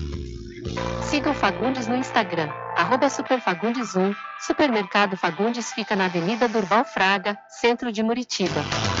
Siga o Fagundes no Instagram, arroba superfagundes1. Supermercado Fagundes fica na Avenida Durval Fraga, centro de Muritiba.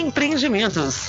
Empreendimentos.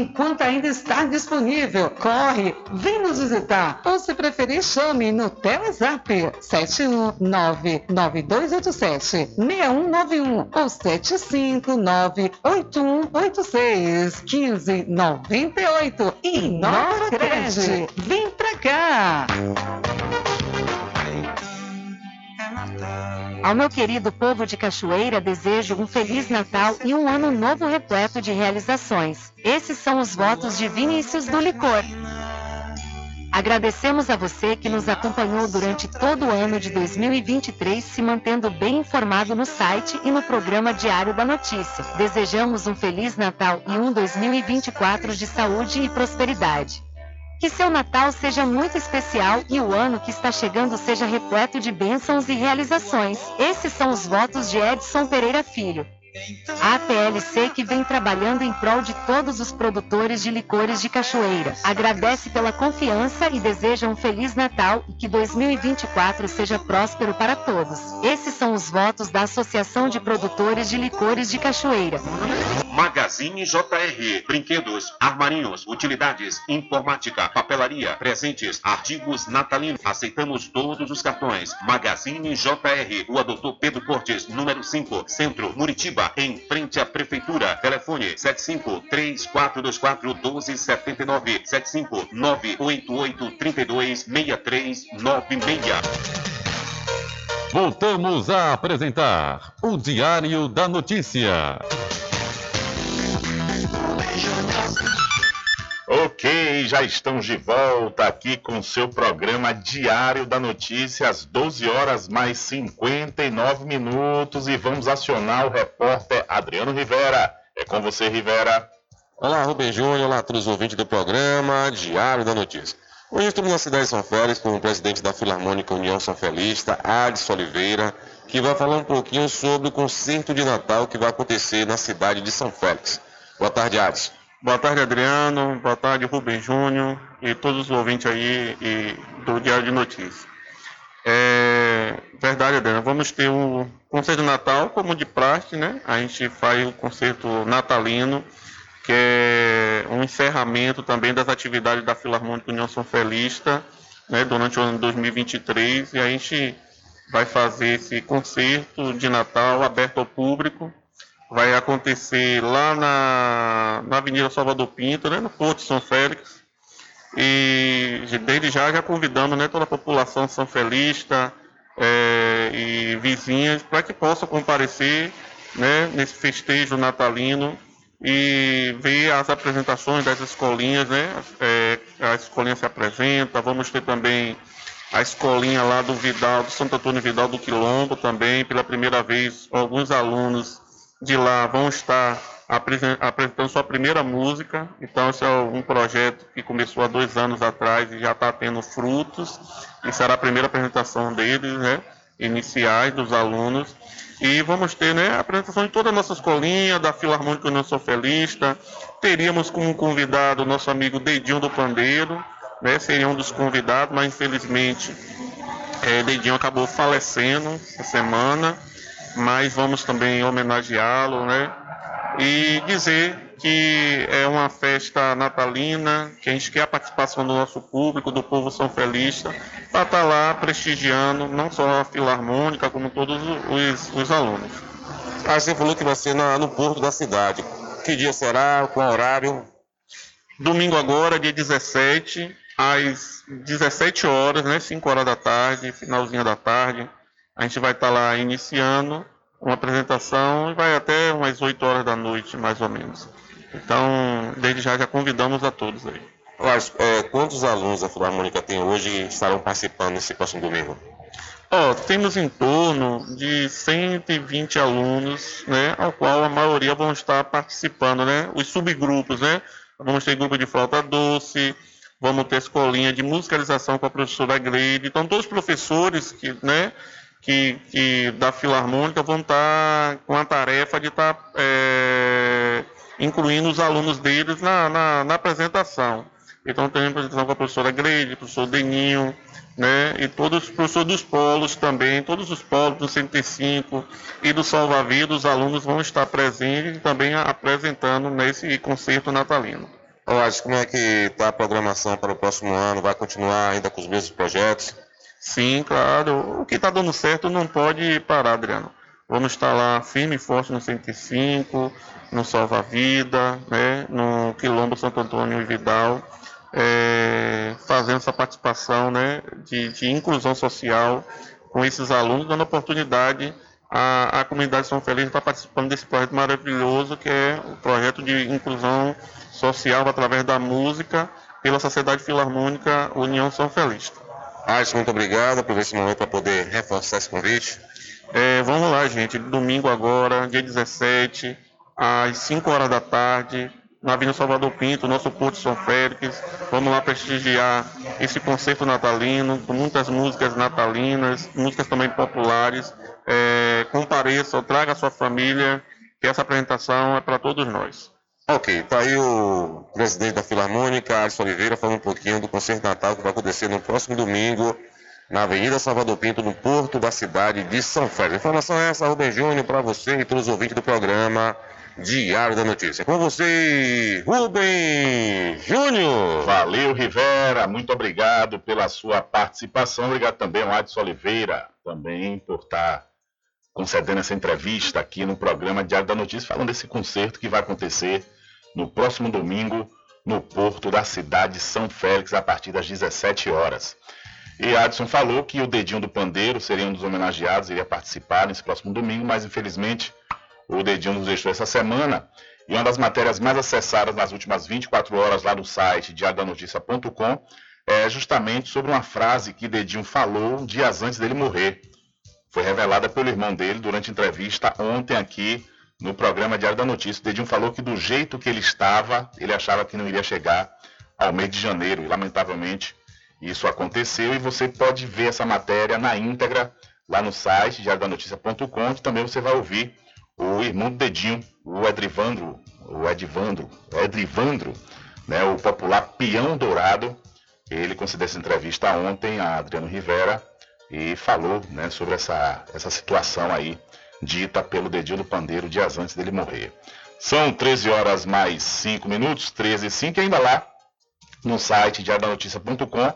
enquanto ainda está disponível. Corre, vem nos visitar. Ou se preferir, chame no Telezap 7199287-6191 ou 7598186-1598. Inova Cred, vem pra cá! Ao meu querido povo de Cachoeira, desejo um Feliz Natal e um ano novo repleto de realizações. Esses são os votos de Vinícius do Licor. Agradecemos a você que nos acompanhou durante todo o ano de 2023, se mantendo bem informado no site e no programa Diário da Notícia. Desejamos um Feliz Natal e um 2024 de saúde e prosperidade. Que seu Natal seja muito especial e o ano que está chegando seja repleto de bênçãos e realizações. Esses são os votos de Edson Pereira Filho. A APLC que vem trabalhando em prol de todos os produtores de licores de Cachoeira. Agradece pela confiança e deseja um Feliz Natal e que 2024 seja próspero para todos. Esses são os votos da Associação de Produtores de Licores de Cachoeira. Magazine JR. Brinquedos, armarinhos, utilidades, informática, papelaria, presentes, artigos natalinos. Aceitamos todos os cartões. Magazine JR. Rua Doutor Pedro Cortes, número 5, Centro, Muritiba, em frente à Prefeitura. Telefone 75 3424 1279 75 988 32 6396. Voltamos a apresentar o Diário da Notícia. Ok, já estamos de volta aqui com seu programa Diário da Notícia, às 12 horas mais 59 minutos, e vamos acionar o repórter Adriano Rivera. É com você, Rivera. Olá, Rubem Júnior, olá a todos os ouvintes do programa Diário da Notícia. Hoje estamos na cidade de São Félix com o presidente da Filarmônica União São Felista, Adson Oliveira, que vai falar um pouquinho sobre o concerto de Natal que vai acontecer na cidade de São Félix. Boa tarde, Adson. Boa tarde, Adriano. Boa tarde, Rubem Júnior e todos os ouvintes aí e do Diário de Notícias. É verdade, Adriano. Vamos ter o concerto de Natal, como de praxe, né? A gente faz o concerto natalino, que é um encerramento também das atividades da Filarmônica União São Felista, né? Durante o ano de 2023. E a gente vai fazer esse concerto de Natal aberto ao público vai acontecer lá na, na Avenida Salvador Pinto, né, no Porto São Félix. E desde já já convidamos né, toda a população são felista é, e vizinhas para que possam comparecer né, nesse festejo natalino e ver as apresentações das escolinhas, né? É, a escolinha se apresenta, vamos ter também a escolinha lá do Vidal, do Santo Antônio Vidal do Quilombo também, pela primeira vez, alguns alunos de lá vão estar apresentando sua primeira música. Então, esse é um projeto que começou há dois anos atrás e já está tendo frutos. E será a primeira apresentação deles, né? Iniciais dos alunos. E vamos ter né, a apresentação de toda a nossa escolinha, da Filarmônica União Sofelista. Teríamos como convidado o nosso amigo Dedinho do Pandeiro, né, seria um dos convidados, mas infelizmente é, Dedinho acabou falecendo essa semana. Mas vamos também homenageá-lo, né? E dizer que é uma festa natalina, que a gente quer a participação do nosso público, do povo São Felista, para estar tá lá prestigiando não só a Filarmônica, como todos os, os alunos. Ah, você falou que vai ser na, no porto da cidade. Que dia será? Qual horário? Domingo agora, dia 17, às 17 horas, né? 5 horas da tarde, finalzinho da tarde. A gente vai estar tá lá iniciando uma apresentação e vai até umas 8 horas da noite, mais ou menos. Então, desde já já convidamos a todos aí. Mas, é, quantos alunos a Filarmônica tem hoje e estarão participando nesse próximo domingo? Oh, temos em torno de 120 alunos, né, ao qual a maioria vão estar participando, né, os subgrupos, né, vamos ter grupo de flauta doce, vamos ter escolinha de musicalização com a professora Gleide, então todos os professores que, né, que, que da Filarmônica vão estar com a tarefa de estar é, incluindo os alunos deles na, na, na apresentação. Então tem apresentação com a professora Gleide, professor Deninho, né, e todos os professores dos polos também, todos os polos do 105 e do Salva-Vida, os alunos vão estar presentes e também apresentando nesse concerto natalino. Olá, como é que está a programação para o próximo ano? Vai continuar ainda com os mesmos projetos? Sim, claro. O que está dando certo não pode parar, Adriano. Vamos estar lá firme e forte no 105, no Salva Vida, né, no Quilombo Santo Antônio e Vidal, é, fazendo essa participação né, de, de, inclusão social com esses alunos, dando oportunidade à, à comunidade São Feliz estar participando desse projeto maravilhoso que é o projeto de inclusão social através da música pela Sociedade Filarmônica União São Feliz. Alisson, muito obrigado por esse momento para poder reforçar esse convite. É, vamos lá, gente. Domingo agora, dia 17, às 5 horas da tarde, na Avenida Salvador Pinto, nosso Porto São Félix. Vamos lá prestigiar esse concerto natalino, com muitas músicas natalinas, músicas também populares. É, compareça, traga a sua família, que essa apresentação é para todos nós. Ok, tá aí o presidente da Filarmônica, Alisson Oliveira, falando um pouquinho do concerto Natal que vai acontecer no próximo domingo, na Avenida Salvador Pinto, no porto da cidade de São Félix. informação é essa, Rubem Júnior, para você e todos os ouvintes do programa Diário da Notícia. Com você, Rubem Júnior. Valeu, Rivera. Muito obrigado pela sua participação. Obrigado também ao Adson Oliveira, também por estar concedendo essa entrevista aqui no programa Diário da Notícia, falando desse concerto que vai acontecer no próximo domingo no porto da cidade de São Félix a partir das 17 horas. E Adson falou que o Dedinho do Pandeiro seria um dos homenageados, iria participar nesse próximo domingo, mas infelizmente o Dedinho nos deixou essa semana. E uma das matérias mais acessadas nas últimas 24 horas lá no site diariodanoticia.com é justamente sobre uma frase que Dedinho falou dias antes dele morrer. Foi revelada pelo irmão dele durante entrevista ontem aqui no programa Diário da Notícia. O Dedinho falou que do jeito que ele estava, ele achava que não iria chegar ao mês de janeiro. E lamentavelmente isso aconteceu. E você pode ver essa matéria na íntegra lá no site diariodanoticia.com, também você vai ouvir o irmão do Dedinho, o Edrivandro, o Edivandro, Edrivandro, né, o popular peão dourado. Ele concedeu essa entrevista ontem a Adriano Rivera e falou né, sobre essa, essa situação aí dita pelo Dedinho do Pandeiro dias antes dele morrer. São 13 horas mais 5 minutos, 13 e 5, e ainda lá no site diariodanoticia.com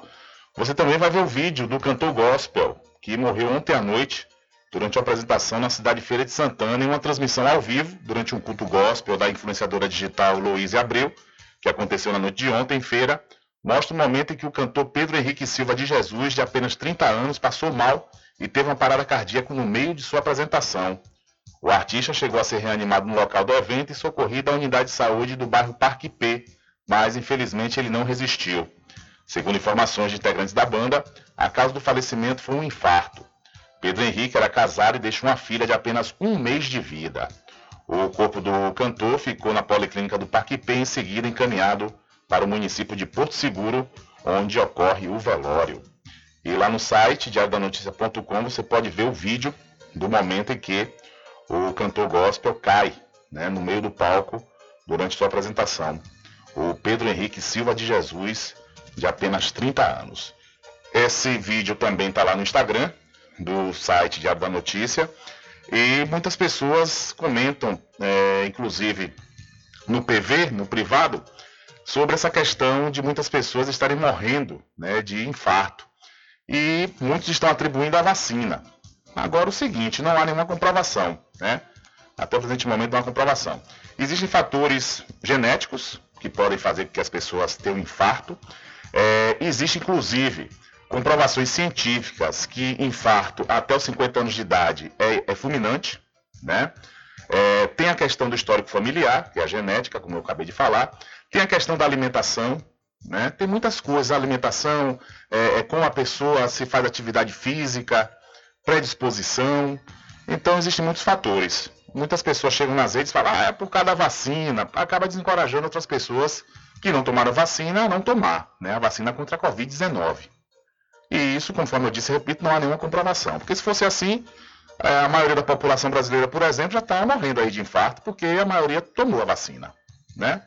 você também vai ver o vídeo do cantor gospel que morreu ontem à noite durante uma apresentação na cidade Feira de Santana em uma transmissão ao vivo durante um culto gospel da influenciadora digital Louise Abreu, que aconteceu na noite de ontem em feira, mostra o momento em que o cantor Pedro Henrique Silva de Jesus, de apenas 30 anos, passou mal e teve uma parada cardíaca no meio de sua apresentação. O artista chegou a ser reanimado no local do evento e socorrido à unidade de saúde do bairro Parque P, mas infelizmente ele não resistiu. Segundo informações de integrantes da banda, a causa do falecimento foi um infarto. Pedro Henrique era casado e deixou uma filha de apenas um mês de vida. O corpo do cantor ficou na policlínica do Parque Pé em seguida encaminhado para o município de Porto Seguro, onde ocorre o velório. E lá no site diariodanoticia.com você pode ver o vídeo do momento em que o cantor gospel cai né, no meio do palco durante sua apresentação. O Pedro Henrique Silva de Jesus, de apenas 30 anos. Esse vídeo também está lá no Instagram, do site Diário da Notícia, e muitas pessoas comentam, é, inclusive no PV, no privado, sobre essa questão de muitas pessoas estarem morrendo né, de infarto. E muitos estão atribuindo à vacina. Agora o seguinte, não há nenhuma comprovação, né? Até o presente momento não há comprovação. Existem fatores genéticos que podem fazer com que as pessoas tenham infarto. É, existe inclusive comprovações científicas que infarto até os 50 anos de idade é, é fulminante, né? É, tem a questão do histórico familiar, que é a genética, como eu acabei de falar. Tem a questão da alimentação, né? Tem muitas coisas, a alimentação, é, é como a pessoa se faz atividade física, predisposição. Então existem muitos fatores. Muitas pessoas chegam nas redes e falam, ah, é por causa da vacina, acaba desencorajando outras pessoas que não tomaram vacina a não tomar, né? A vacina contra a Covid-19. E isso, conforme eu disse, repito, não há nenhuma comprovação. Porque se fosse assim, é, a maioria da população brasileira, por exemplo, já está morrendo aí de infarto, porque a maioria tomou a vacina, né?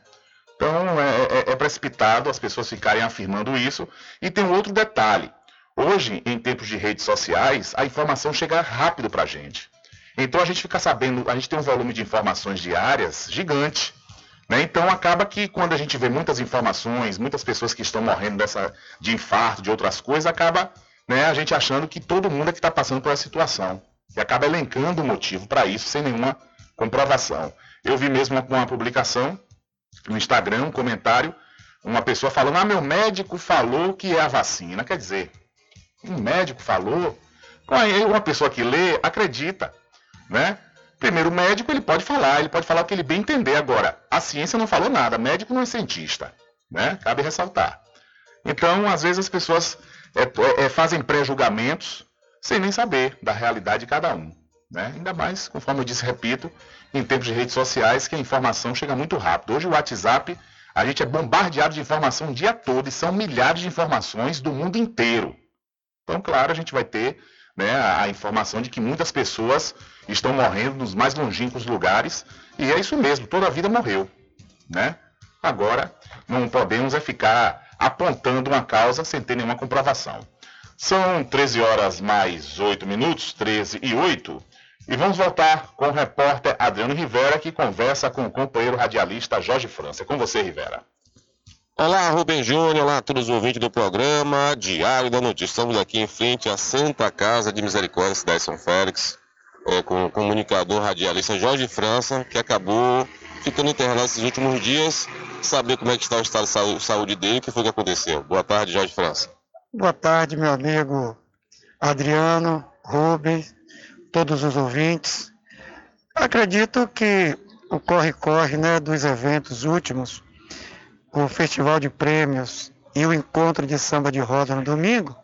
Então é, é, é precipitado as pessoas ficarem afirmando isso. E tem um outro detalhe. Hoje, em tempos de redes sociais, a informação chega rápido para a gente. Então a gente fica sabendo, a gente tem um volume de informações diárias gigante. Né? Então acaba que quando a gente vê muitas informações, muitas pessoas que estão morrendo dessa, de infarto, de outras coisas, acaba né, a gente achando que todo mundo é que está passando por essa situação. E acaba elencando o motivo para isso sem nenhuma comprovação. Eu vi mesmo uma, uma publicação no Instagram, um comentário, uma pessoa falando, ah, meu médico falou que é a vacina. Quer dizer, um médico falou. Uma pessoa que lê acredita, né? Primeiro, o médico ele pode falar, ele pode falar o que ele bem entender. Agora, a ciência não falou nada, médico não é cientista, né? Cabe ressaltar. Então, às vezes as pessoas é, é, é fazem pré-julgamentos sem nem saber da realidade de cada um. Né? Ainda mais, conforme eu disse, repito, em tempos de redes sociais, que a informação chega muito rápido. Hoje o WhatsApp, a gente é bombardeado de informação o dia todo e são milhares de informações do mundo inteiro. Então, claro, a gente vai ter né, a informação de que muitas pessoas estão morrendo nos mais longínquos lugares, e é isso mesmo, toda a vida morreu. Né? Agora, não podemos é ficar apontando uma causa sem ter nenhuma comprovação. São 13 horas mais 8 minutos, 13 e 8. E vamos voltar com o repórter Adriano Rivera, que conversa com o companheiro radialista Jorge França. É com você, Rivera. Olá, Rubem Júnior, olá a todos os ouvintes do programa Diário da Notícia. Estamos aqui em frente à Santa Casa de Misericórdia, cidade de São Félix, é, com o comunicador radialista Jorge França, que acabou ficando internado esses últimos dias. Saber como é que está o estado de saúde dele, o que foi que aconteceu. Boa tarde, Jorge França. Boa tarde, meu amigo Adriano, Rubens, todos os ouvintes. Acredito que o corre-corre né, dos eventos últimos o Festival de Prêmios e o encontro de samba de roda no domingo,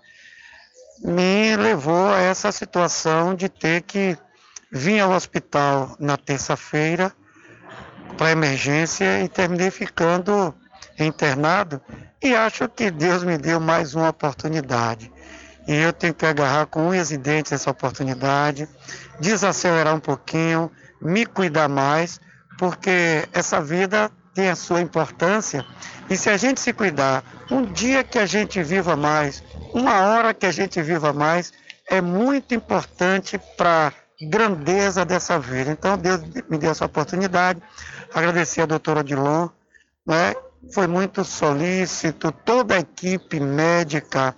me levou a essa situação de ter que vir ao hospital na terça-feira para emergência e terminei ficando internado e acho que Deus me deu mais uma oportunidade. E eu tenho que agarrar com unhas e dentes essa oportunidade, desacelerar um pouquinho, me cuidar mais, porque essa vida tem a sua importância. E se a gente se cuidar, um dia que a gente viva mais, uma hora que a gente viva mais, é muito importante para a grandeza dessa vida. Então, Deus me deu essa oportunidade. Agradecer a doutora Dilon, né? foi muito solícito, toda a equipe médica,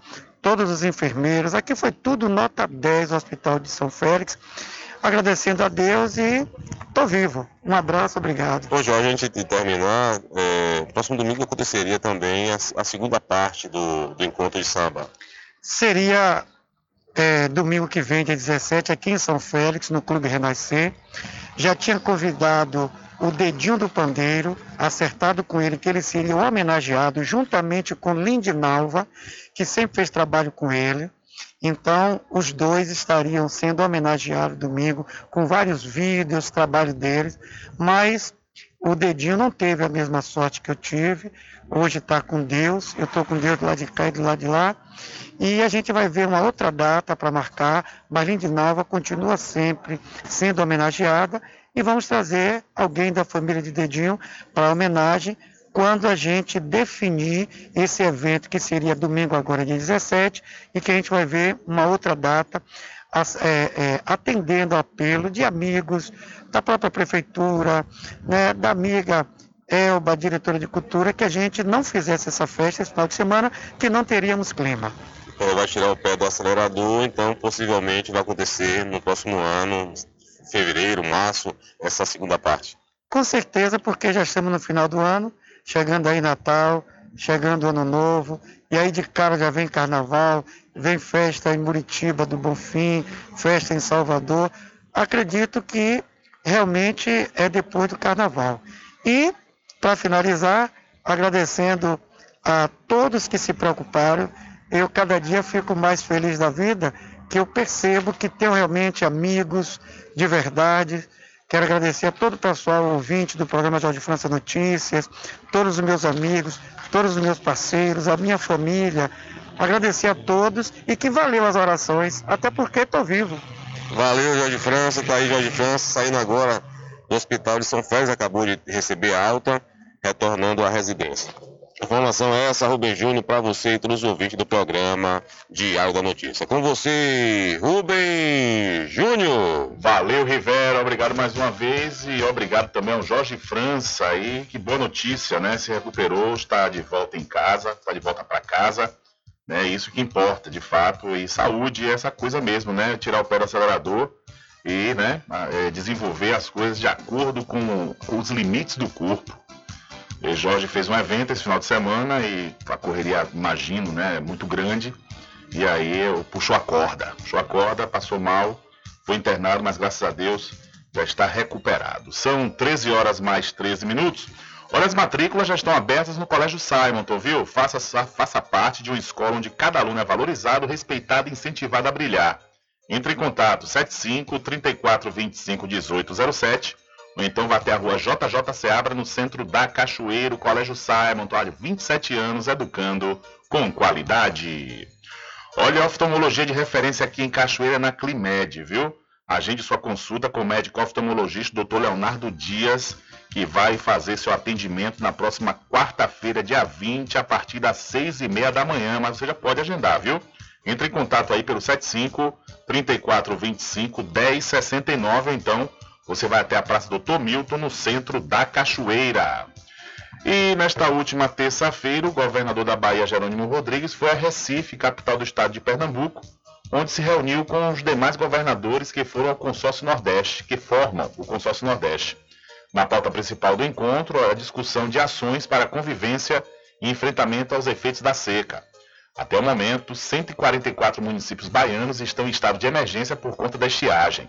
todos os enfermeiros. Aqui foi tudo nota 10 no Hospital de São Félix agradecendo a Deus e estou vivo. Um abraço, obrigado. Jorge, antes de terminar, é, próximo domingo aconteceria também a, a segunda parte do, do, encontro de samba. Seria é, domingo que vem, dia 17, aqui em São Félix, no Clube Renascer. Já tinha convidado o dedinho do pandeiro, acertado com ele que ele seria homenageado juntamente com Lindinalva, que sempre fez trabalho com ele. Então, os dois estariam sendo homenageados domingo com vários vídeos, trabalho deles, mas o dedinho não teve a mesma sorte que eu tive. Hoje está com Deus, eu estou com Deus do lado de cá e do lado de lá. E a gente vai ver uma outra data para marcar. Marlim de Nova continua sempre sendo homenageada e vamos trazer alguém da família de Dedinho para homenagem quando a gente definir esse evento, que seria domingo agora, dia 17, e que a gente vai ver uma outra data, é, é, atendendo ao apelo de amigos, da própria prefeitura, né, da amiga Elba, diretora de cultura, que a gente não fizesse essa festa esse final de semana, que não teríamos clima. É, vai tirar o pé do acelerador, então possivelmente vai acontecer no próximo ano, fevereiro, março, essa segunda parte. Com certeza, porque já estamos no final do ano, chegando aí Natal, chegando Ano Novo, e aí de cara já vem Carnaval, vem festa em Muritiba do Bonfim, festa em Salvador. Acredito que realmente é depois do Carnaval. E, para finalizar, agradecendo a todos que se preocuparam, eu cada dia fico mais feliz da vida, que eu percebo que tenho realmente amigos de verdade, Quero agradecer a todo o pessoal ouvinte do programa Jorge França Notícias, todos os meus amigos, todos os meus parceiros, a minha família. Agradecer a todos e que valeu as orações, até porque estou vivo. Valeu, Jorge França. Tá aí, Jorge França, saindo agora do Hospital de São Félix, acabou de receber alta, retornando à residência. Informação é essa, Rubem Júnior, para você e todos os ouvintes do programa Diário da Notícia. Com você, Rubem Júnior. Valeu, Rivera, obrigado mais uma vez e obrigado também ao Jorge França aí. Que boa notícia, né? Se recuperou, está de volta em casa, está de volta para casa. Né? Isso que importa, de fato. E saúde é essa coisa mesmo, né? Tirar o pé do acelerador e né, é, desenvolver as coisas de acordo com os limites do corpo. E Jorge fez um evento esse final de semana e a correria, imagino, né, muito grande. E aí puxou a corda, puxou a corda, passou mal, foi internado, mas graças a Deus já está recuperado. São 13 horas mais 13 minutos. Olha, as matrículas já estão abertas no Colégio Simonton, viu? Faça, faça parte de uma escola onde cada aluno é valorizado, respeitado e incentivado a brilhar. Entre em contato 75 34 25 1807 ou então vá até a rua JJ Seabra, no centro da Cachoeiro, Colégio Simon, olha, 27 anos educando com qualidade. Olha a oftalmologia de referência aqui em Cachoeira, na Climed, viu? Agende sua consulta com o médico oftalmologista Dr. Leonardo Dias, que vai fazer seu atendimento na próxima quarta-feira, dia 20, a partir das 6 e meia da manhã, mas você já pode agendar, viu? Entre em contato aí pelo 75 3425 1069, então você vai até a Praça Doutor Milton, no centro da Cachoeira. E nesta última terça-feira, o governador da Bahia, Jerônimo Rodrigues, foi a Recife, capital do estado de Pernambuco, onde se reuniu com os demais governadores que foram ao Consórcio Nordeste, que formam o Consórcio Nordeste. Na pauta principal do encontro, a discussão de ações para convivência e enfrentamento aos efeitos da seca. Até o momento, 144 municípios baianos estão em estado de emergência por conta da estiagem.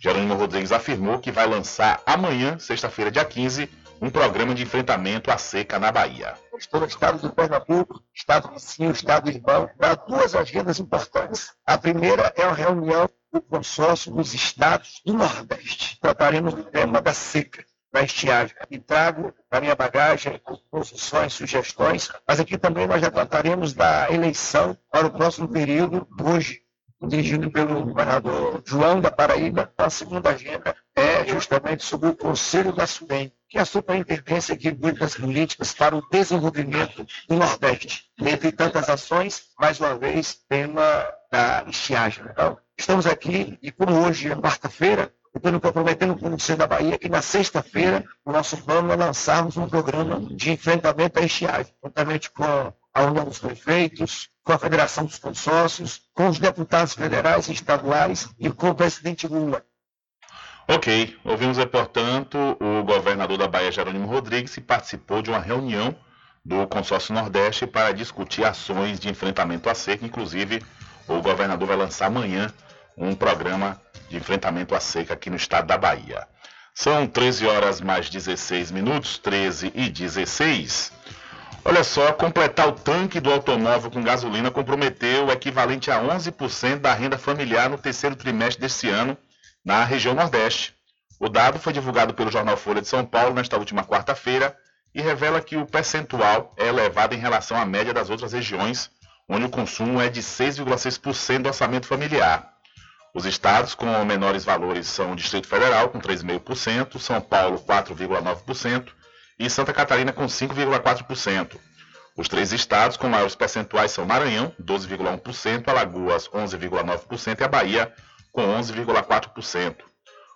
Jerônimo Rodrigues afirmou que vai lançar amanhã, sexta-feira, dia 15, um programa de enfrentamento à seca na Bahia. Estou no estado do Pernambuco, estado vizinho, estado irmão, para duas agendas importantes. A primeira é a reunião do consórcio dos estados do Nordeste. Trataremos do tema da seca da estiagem. E trago na minha bagagem posições, sugestões, mas aqui também nós já trataremos da eleição para o próximo período, hoje, dirigido pelo governador João da Paraíba. A segunda agenda é justamente sobre o Conselho da SUDEM, que é a superintendência cuida das políticas para o desenvolvimento do Nordeste. Entre tantas ações, mais uma vez, tema da estiagem. Então, estamos aqui e como hoje é quarta-feira, eu estou me comprometendo com o Conselho da Bahia que na sexta-feira o nosso plano é lançarmos um programa de enfrentamento à estiagem, juntamente com a União dos Prefeitos, com a Federação dos Consórcios, com os deputados federais e estaduais e com o presidente Lula. Ok, ouvimos, portanto, o governador da Bahia, Jerônimo Rodrigues, que participou de uma reunião do Consórcio Nordeste para discutir ações de enfrentamento à seca. Inclusive, o governador vai lançar amanhã um programa de enfrentamento à seca aqui no estado da Bahia. São 13 horas mais 16 minutos, 13 e 16. Olha só, completar o tanque do automóvel com gasolina comprometeu o equivalente a 11% da renda familiar no terceiro trimestre deste ano na região Nordeste. O dado foi divulgado pelo jornal Folha de São Paulo nesta última quarta-feira e revela que o percentual é elevado em relação à média das outras regiões, onde o consumo é de 6,6% do orçamento familiar. Os estados com menores valores são o Distrito Federal, com 3,5%, São Paulo, 4,9% e Santa Catarina, com 5,4%. Os três estados com maiores percentuais são Maranhão, 12,1%, Alagoas, 11,9% e a Bahia, com 11,4%.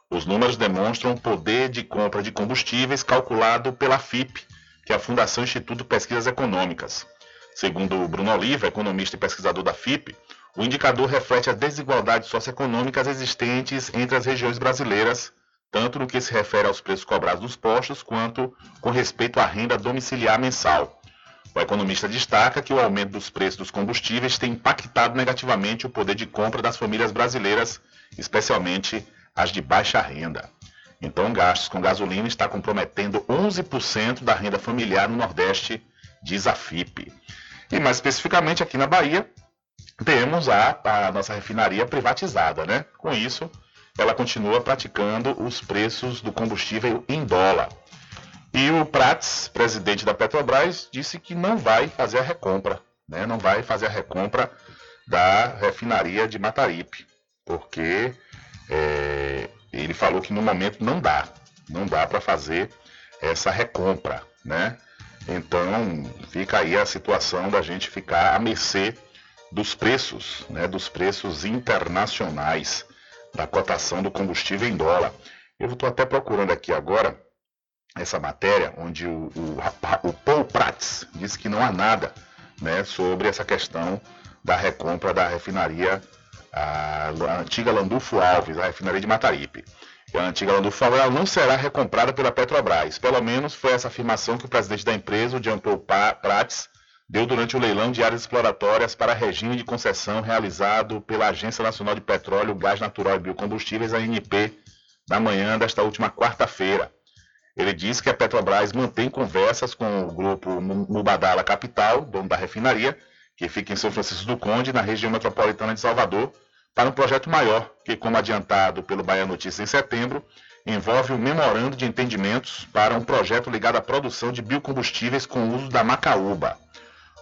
Os números demonstram o poder de compra de combustíveis calculado pela FIP, que é a Fundação Instituto Pesquisas Econômicas. Segundo Bruno Oliva, economista e pesquisador da FIP, o indicador reflete as desigualdades socioeconômicas existentes entre as regiões brasileiras, tanto no que se refere aos preços cobrados nos postos, quanto com respeito à renda domiciliar mensal. O economista destaca que o aumento dos preços dos combustíveis tem impactado negativamente o poder de compra das famílias brasileiras, especialmente as de baixa renda. Então, gastos com gasolina está comprometendo 11% da renda familiar no Nordeste, diz a FIP. E mais especificamente aqui na Bahia, temos a, a nossa refinaria privatizada, né? Com isso, ela continua praticando os preços do combustível em dólar. E o Prats, presidente da Petrobras, disse que não vai fazer a recompra, né? Não vai fazer a recompra da refinaria de Mataripe, porque é, ele falou que no momento não dá, não dá para fazer essa recompra, né? Então fica aí a situação da gente ficar à mercê dos preços, né, dos preços internacionais da cotação do combustível em dólar. Eu estou até procurando aqui agora essa matéria onde o, o, o Paul Prats diz que não há nada né, sobre essa questão da recompra da refinaria, a, a antiga Landulfo Alves, a refinaria de Mataripe. A antiga Landulfo Alves não será recomprada pela Petrobras. Pelo menos foi essa afirmação que o presidente da empresa, o Jean Paul Prats, deu durante o leilão de áreas exploratórias para regime de concessão realizado pela Agência Nacional de Petróleo, Gás Natural e Biocombustíveis, ANP, na manhã desta última quarta-feira. Ele disse que a Petrobras mantém conversas com o grupo Mubadala Capital, dono da refinaria, que fica em São Francisco do Conde, na região metropolitana de Salvador, para um projeto maior, que, como adiantado pelo Bahia Notícias em setembro, envolve um memorando de entendimentos para um projeto ligado à produção de biocombustíveis com uso da macaúba.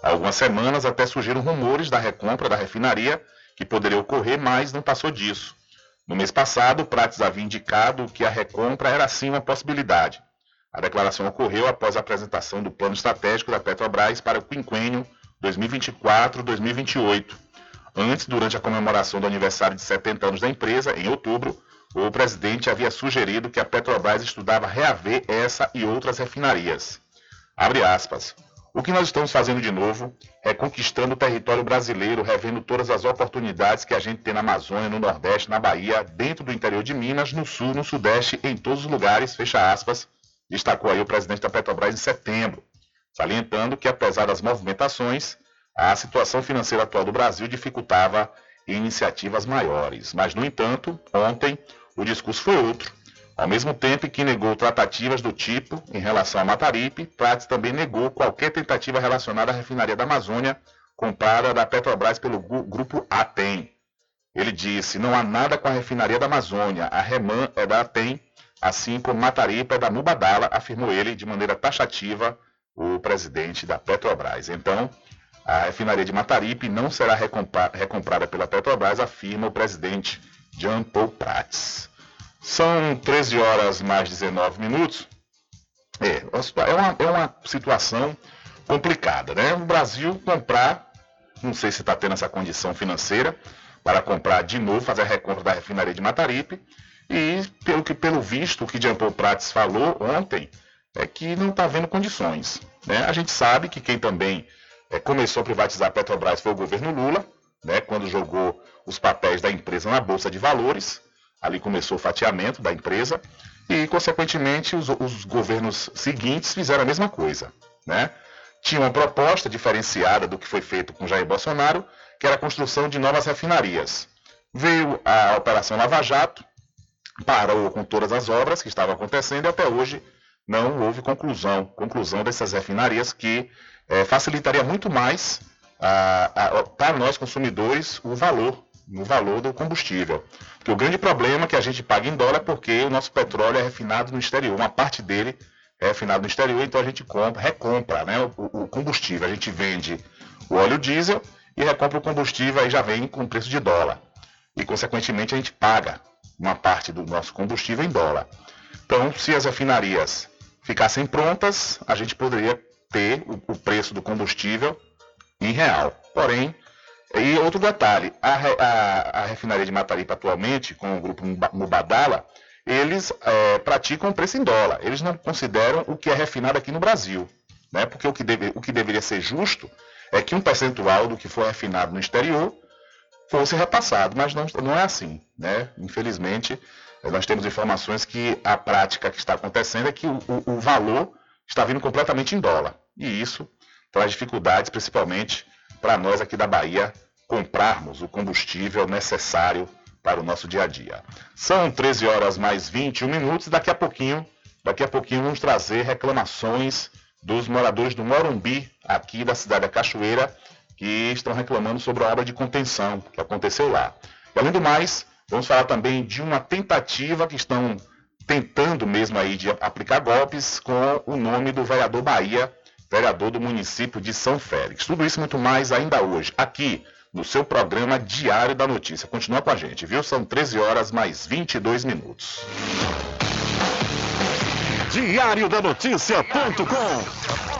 Há algumas semanas até surgiram rumores da recompra da refinaria, que poderia ocorrer, mas não passou disso. No mês passado, Prates havia indicado que a recompra era sim uma possibilidade. A declaração ocorreu após a apresentação do plano estratégico da Petrobras para o quinquênio 2024-2028. Antes, durante a comemoração do aniversário de 70 anos da empresa, em outubro, o presidente havia sugerido que a Petrobras estudava reaver essa e outras refinarias. Abre aspas. O que nós estamos fazendo de novo é conquistando o território brasileiro, revendo todas as oportunidades que a gente tem na Amazônia, no Nordeste, na Bahia, dentro do interior de Minas, no Sul, no Sudeste, em todos os lugares, fecha aspas, destacou aí o presidente da Petrobras em setembro, salientando que apesar das movimentações, a situação financeira atual do Brasil dificultava iniciativas maiores. Mas, no entanto, ontem o discurso foi outro ao mesmo tempo que negou tratativas do tipo em relação a Mataripe, Prates também negou qualquer tentativa relacionada à refinaria da Amazônia comprada da Petrobras pelo grupo ATEM. Ele disse: não há nada com a refinaria da Amazônia, a Reman é da ATEM, assim como Mataripe é da Mubadala, afirmou ele de maneira taxativa, o presidente da Petrobras. Então, a refinaria de Mataripe não será recomprada pela Petrobras, afirma o presidente Jean Paul Prats. São 13 horas mais 19 minutos. É, é uma, é uma situação complicada, né? O Brasil comprar, não sei se está tendo essa condição financeira, para comprar de novo, fazer a recompra da refinaria de Mataripe. E pelo que pelo visto, o que Jean-Paul Prats falou ontem, é que não está havendo condições. Né? A gente sabe que quem também é, começou a privatizar a Petrobras foi o governo Lula, né? quando jogou os papéis da empresa na Bolsa de Valores. Ali começou o fatiamento da empresa e, consequentemente, os, os governos seguintes fizeram a mesma coisa. Né? Tinha uma proposta diferenciada do que foi feito com Jair Bolsonaro, que era a construção de novas refinarias. Veio a Operação Lava Jato, parou com todas as obras que estavam acontecendo e até hoje não houve conclusão, conclusão dessas refinarias que é, facilitaria muito mais para nós consumidores o valor, o valor do combustível. Porque o grande problema é que a gente paga em dólar é porque o nosso petróleo é refinado no exterior, uma parte dele é refinado no exterior, então a gente compra, recompra né, o, o combustível. A gente vende o óleo diesel e recompra o combustível aí já vem com preço de dólar. E consequentemente a gente paga uma parte do nosso combustível em dólar. Então, se as refinarias ficassem prontas, a gente poderia ter o, o preço do combustível em real. Porém, e outro detalhe, a, a, a refinaria de Mataripa atualmente, com o grupo Mubadala, eles é, praticam preço em dólar. Eles não consideram o que é refinado aqui no Brasil. Né? Porque o que, deve, o que deveria ser justo é que um percentual do que for refinado no exterior fosse repassado, mas não, não é assim. Né? Infelizmente, nós temos informações que a prática que está acontecendo é que o, o, o valor está vindo completamente em dólar. E isso traz dificuldades, principalmente para nós aqui da Bahia, comprarmos o combustível necessário para o nosso dia a dia. São 13 horas mais 21 minutos e daqui a pouquinho, daqui a pouquinho vamos trazer reclamações dos moradores do Morumbi, aqui da cidade da Cachoeira, que estão reclamando sobre a obra de contenção que aconteceu lá. E além do mais, vamos falar também de uma tentativa que estão tentando mesmo aí de aplicar golpes com o nome do vereador Bahia, vereador do município de São Félix. Tudo isso muito mais ainda hoje, aqui no seu programa Diário da Notícia. Continua com a gente, viu? São 13 horas mais 22 minutos. Diário da Notícia.com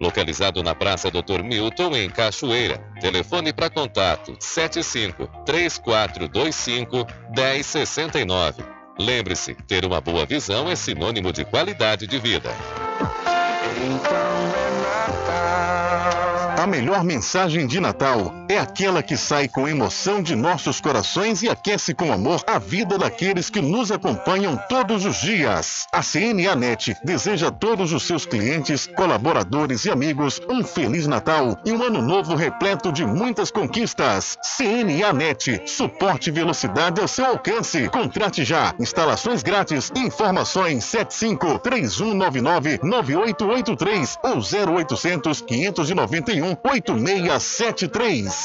Localizado na Praça Dr. Milton, em Cachoeira. Telefone para contato 75 3425 1069. Lembre-se, ter uma boa visão é sinônimo de qualidade de vida. A melhor mensagem de Natal é aquela que sai com emoção de nossos corações e aquece com amor a vida daqueles que nos acompanham todos os dias. A CNA Net deseja a todos os seus clientes, colaboradores e amigos um feliz Natal e um ano novo repleto de muitas conquistas. CNA Net, suporte e velocidade ao seu alcance. Contrate já. Instalações grátis. Informações 75 3199 9883 ou 0800 591 8673. E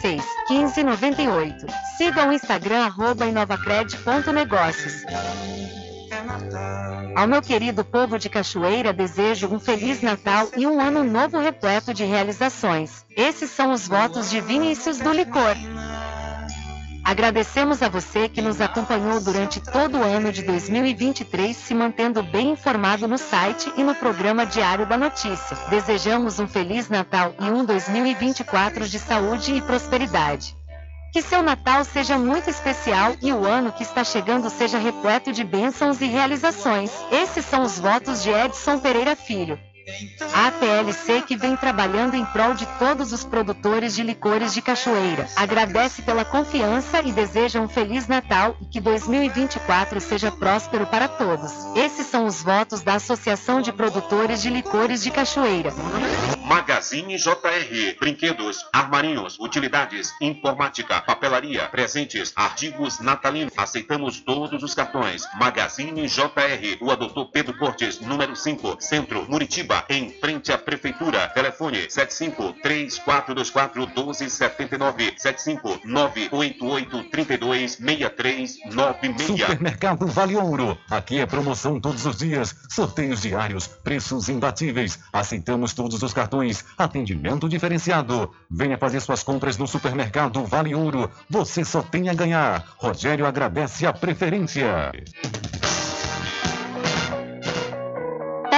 36 15 98. Siga o Instagram arroba inovacred.negócios. Ao meu querido povo de Cachoeira, desejo um Feliz Natal e um ano novo repleto de realizações. Esses são os votos de Vinícius do Licor. Agradecemos a você que nos acompanhou durante todo o ano de 2023, se mantendo bem informado no site e no programa Diário da Notícia. Desejamos um Feliz Natal e um 2024 de saúde e prosperidade. Que seu Natal seja muito especial e o ano que está chegando seja repleto de bênçãos e realizações. Esses são os votos de Edson Pereira Filho. A APLC que vem trabalhando em prol de todos os produtores de licores de Cachoeira. Agradece pela confiança e deseja um Feliz Natal e que 2024 seja próspero para todos. Esses são os votos da Associação de Produtores de Licores de Cachoeira. Magazine JR. Brinquedos, armarinhos, utilidades, informática, papelaria, presentes, artigos natalinos. Aceitamos todos os cartões. Magazine JR. Rua Doutor Pedro Cortes, número 5, Centro, Muritiba, em frente à Prefeitura. Telefone 75-3424-1279. 75-988-32-6396. Supermercado Vale Ouro. Aqui é promoção todos os dias, sorteios diários, preços imbatíveis. Aceitamos todos os cartões, atendimento diferenciado. Venha fazer suas compras no Supermercado Vale Ouro. Você só tem a ganhar. Rogério agradece a preferência.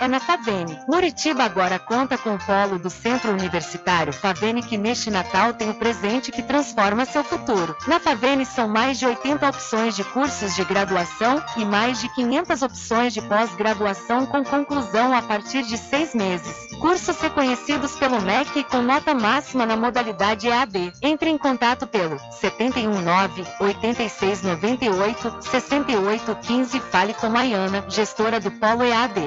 é na Favene. Muritiba agora conta com o polo do Centro Universitário Favene que neste Natal tem o presente que transforma seu futuro. Na Favene são mais de 80 opções de cursos de graduação e mais de 500 opções de pós-graduação com conclusão a partir de seis meses. Cursos reconhecidos pelo MEC com nota máxima na modalidade EAD. Entre em contato pelo 719 8698 6815 Fale com Maiana, gestora do Polo EAD.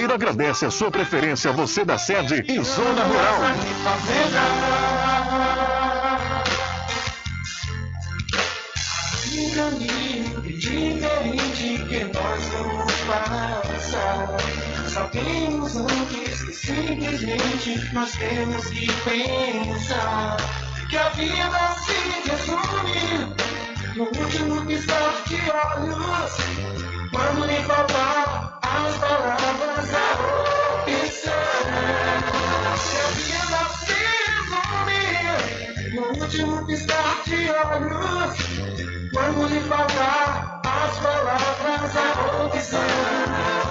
agradece a sua preferência, você da sede e zona rural. Um caminho diferente que nós vamos passar. Sabemos antes que simplesmente nós temos que pensar que a vida se resume no último piscar de olhos. Quando lhe faltar as palavras, a opção. Se resume no último piscar de olhos. Quando lhe faltar as palavras, a opção.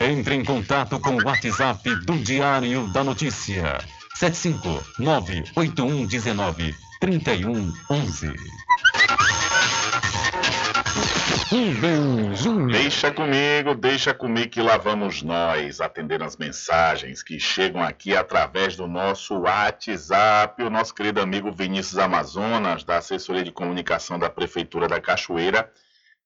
Entre em contato com o WhatsApp do Diário da Notícia. 759-8119-3111. Rubem Júnior. Deixa comigo, deixa comigo que lá vamos nós atender as mensagens que chegam aqui através do nosso WhatsApp. O nosso querido amigo Vinícius Amazonas, da assessoria de comunicação da Prefeitura da Cachoeira,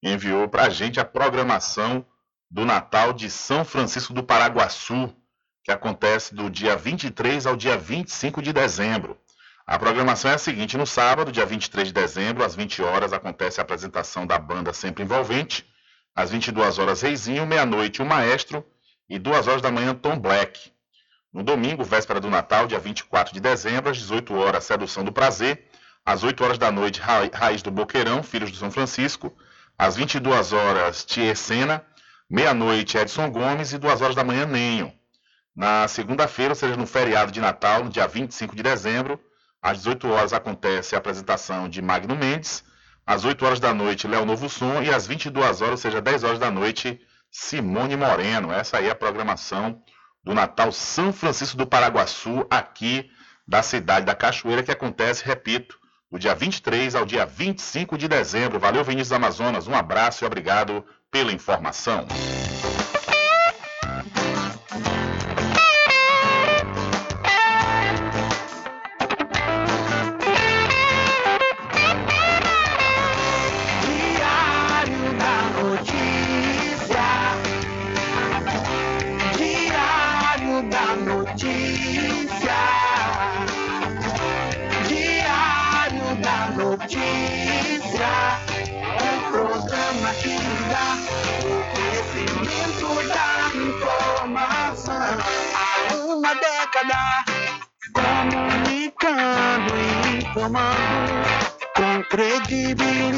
enviou para a gente a programação do Natal de São Francisco do Paraguaçu, que acontece do dia 23 ao dia 25 de dezembro. A programação é a seguinte: no sábado, dia 23 de dezembro, às 20 horas, acontece a apresentação da banda Sempre Envolvente. Às 22 horas, Reizinho, meia-noite, o Maestro e 2 horas da manhã, Tom Black. No domingo, véspera do Natal, dia 24 de dezembro, às 18 horas, Sedução do Prazer. Às 8 horas da noite, Ra Raiz do Boqueirão, Filhos do São Francisco. Às 22 horas, Tia Sena. Meia-noite, Edson Gomes. E 2 horas da manhã, Nenho. Na segunda-feira, ou seja, no feriado de Natal, no dia 25 de dezembro, às 18 horas acontece a apresentação de Magno Mendes. Às 8 horas da noite, Léo Novo Som. E às 22 horas, ou seja, 10 horas da noite, Simone Moreno. Essa aí é a programação do Natal São Francisco do Paraguaçu, aqui da cidade da Cachoeira, que acontece, repito, do dia 23 ao dia 25 de dezembro. Valeu, Vinícius Amazonas. Um abraço e obrigado pela informação. Com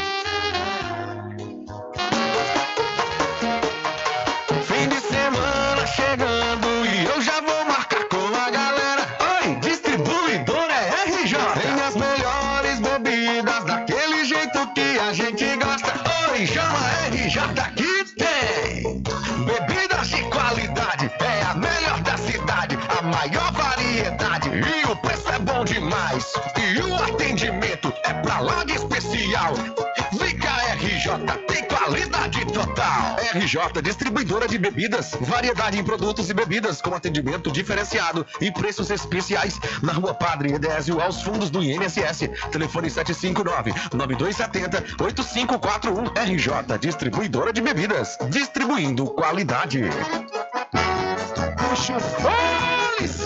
atendimento é pra lá de especial. Cá, RJ, tem qualidade total. RJ, distribuidora de bebidas, variedade em produtos e bebidas com atendimento diferenciado e preços especiais na Rua Padre Edésio, aos fundos do INSS. Telefone 759-9270-8541. RJ, distribuidora de bebidas, distribuindo qualidade. Puxa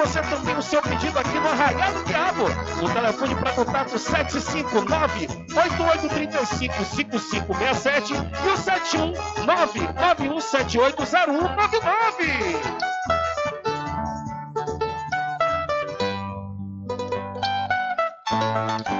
Você também o seu pedido aqui no Arraial do Diabo. O telefone para contato 759-8835-5567 e o 719-9178-0199.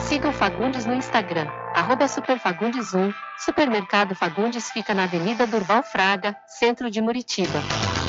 Siga o Fagundes no Instagram, arroba superfagundes1. Supermercado Fagundes fica na Avenida Durval Fraga, centro de Muritiba.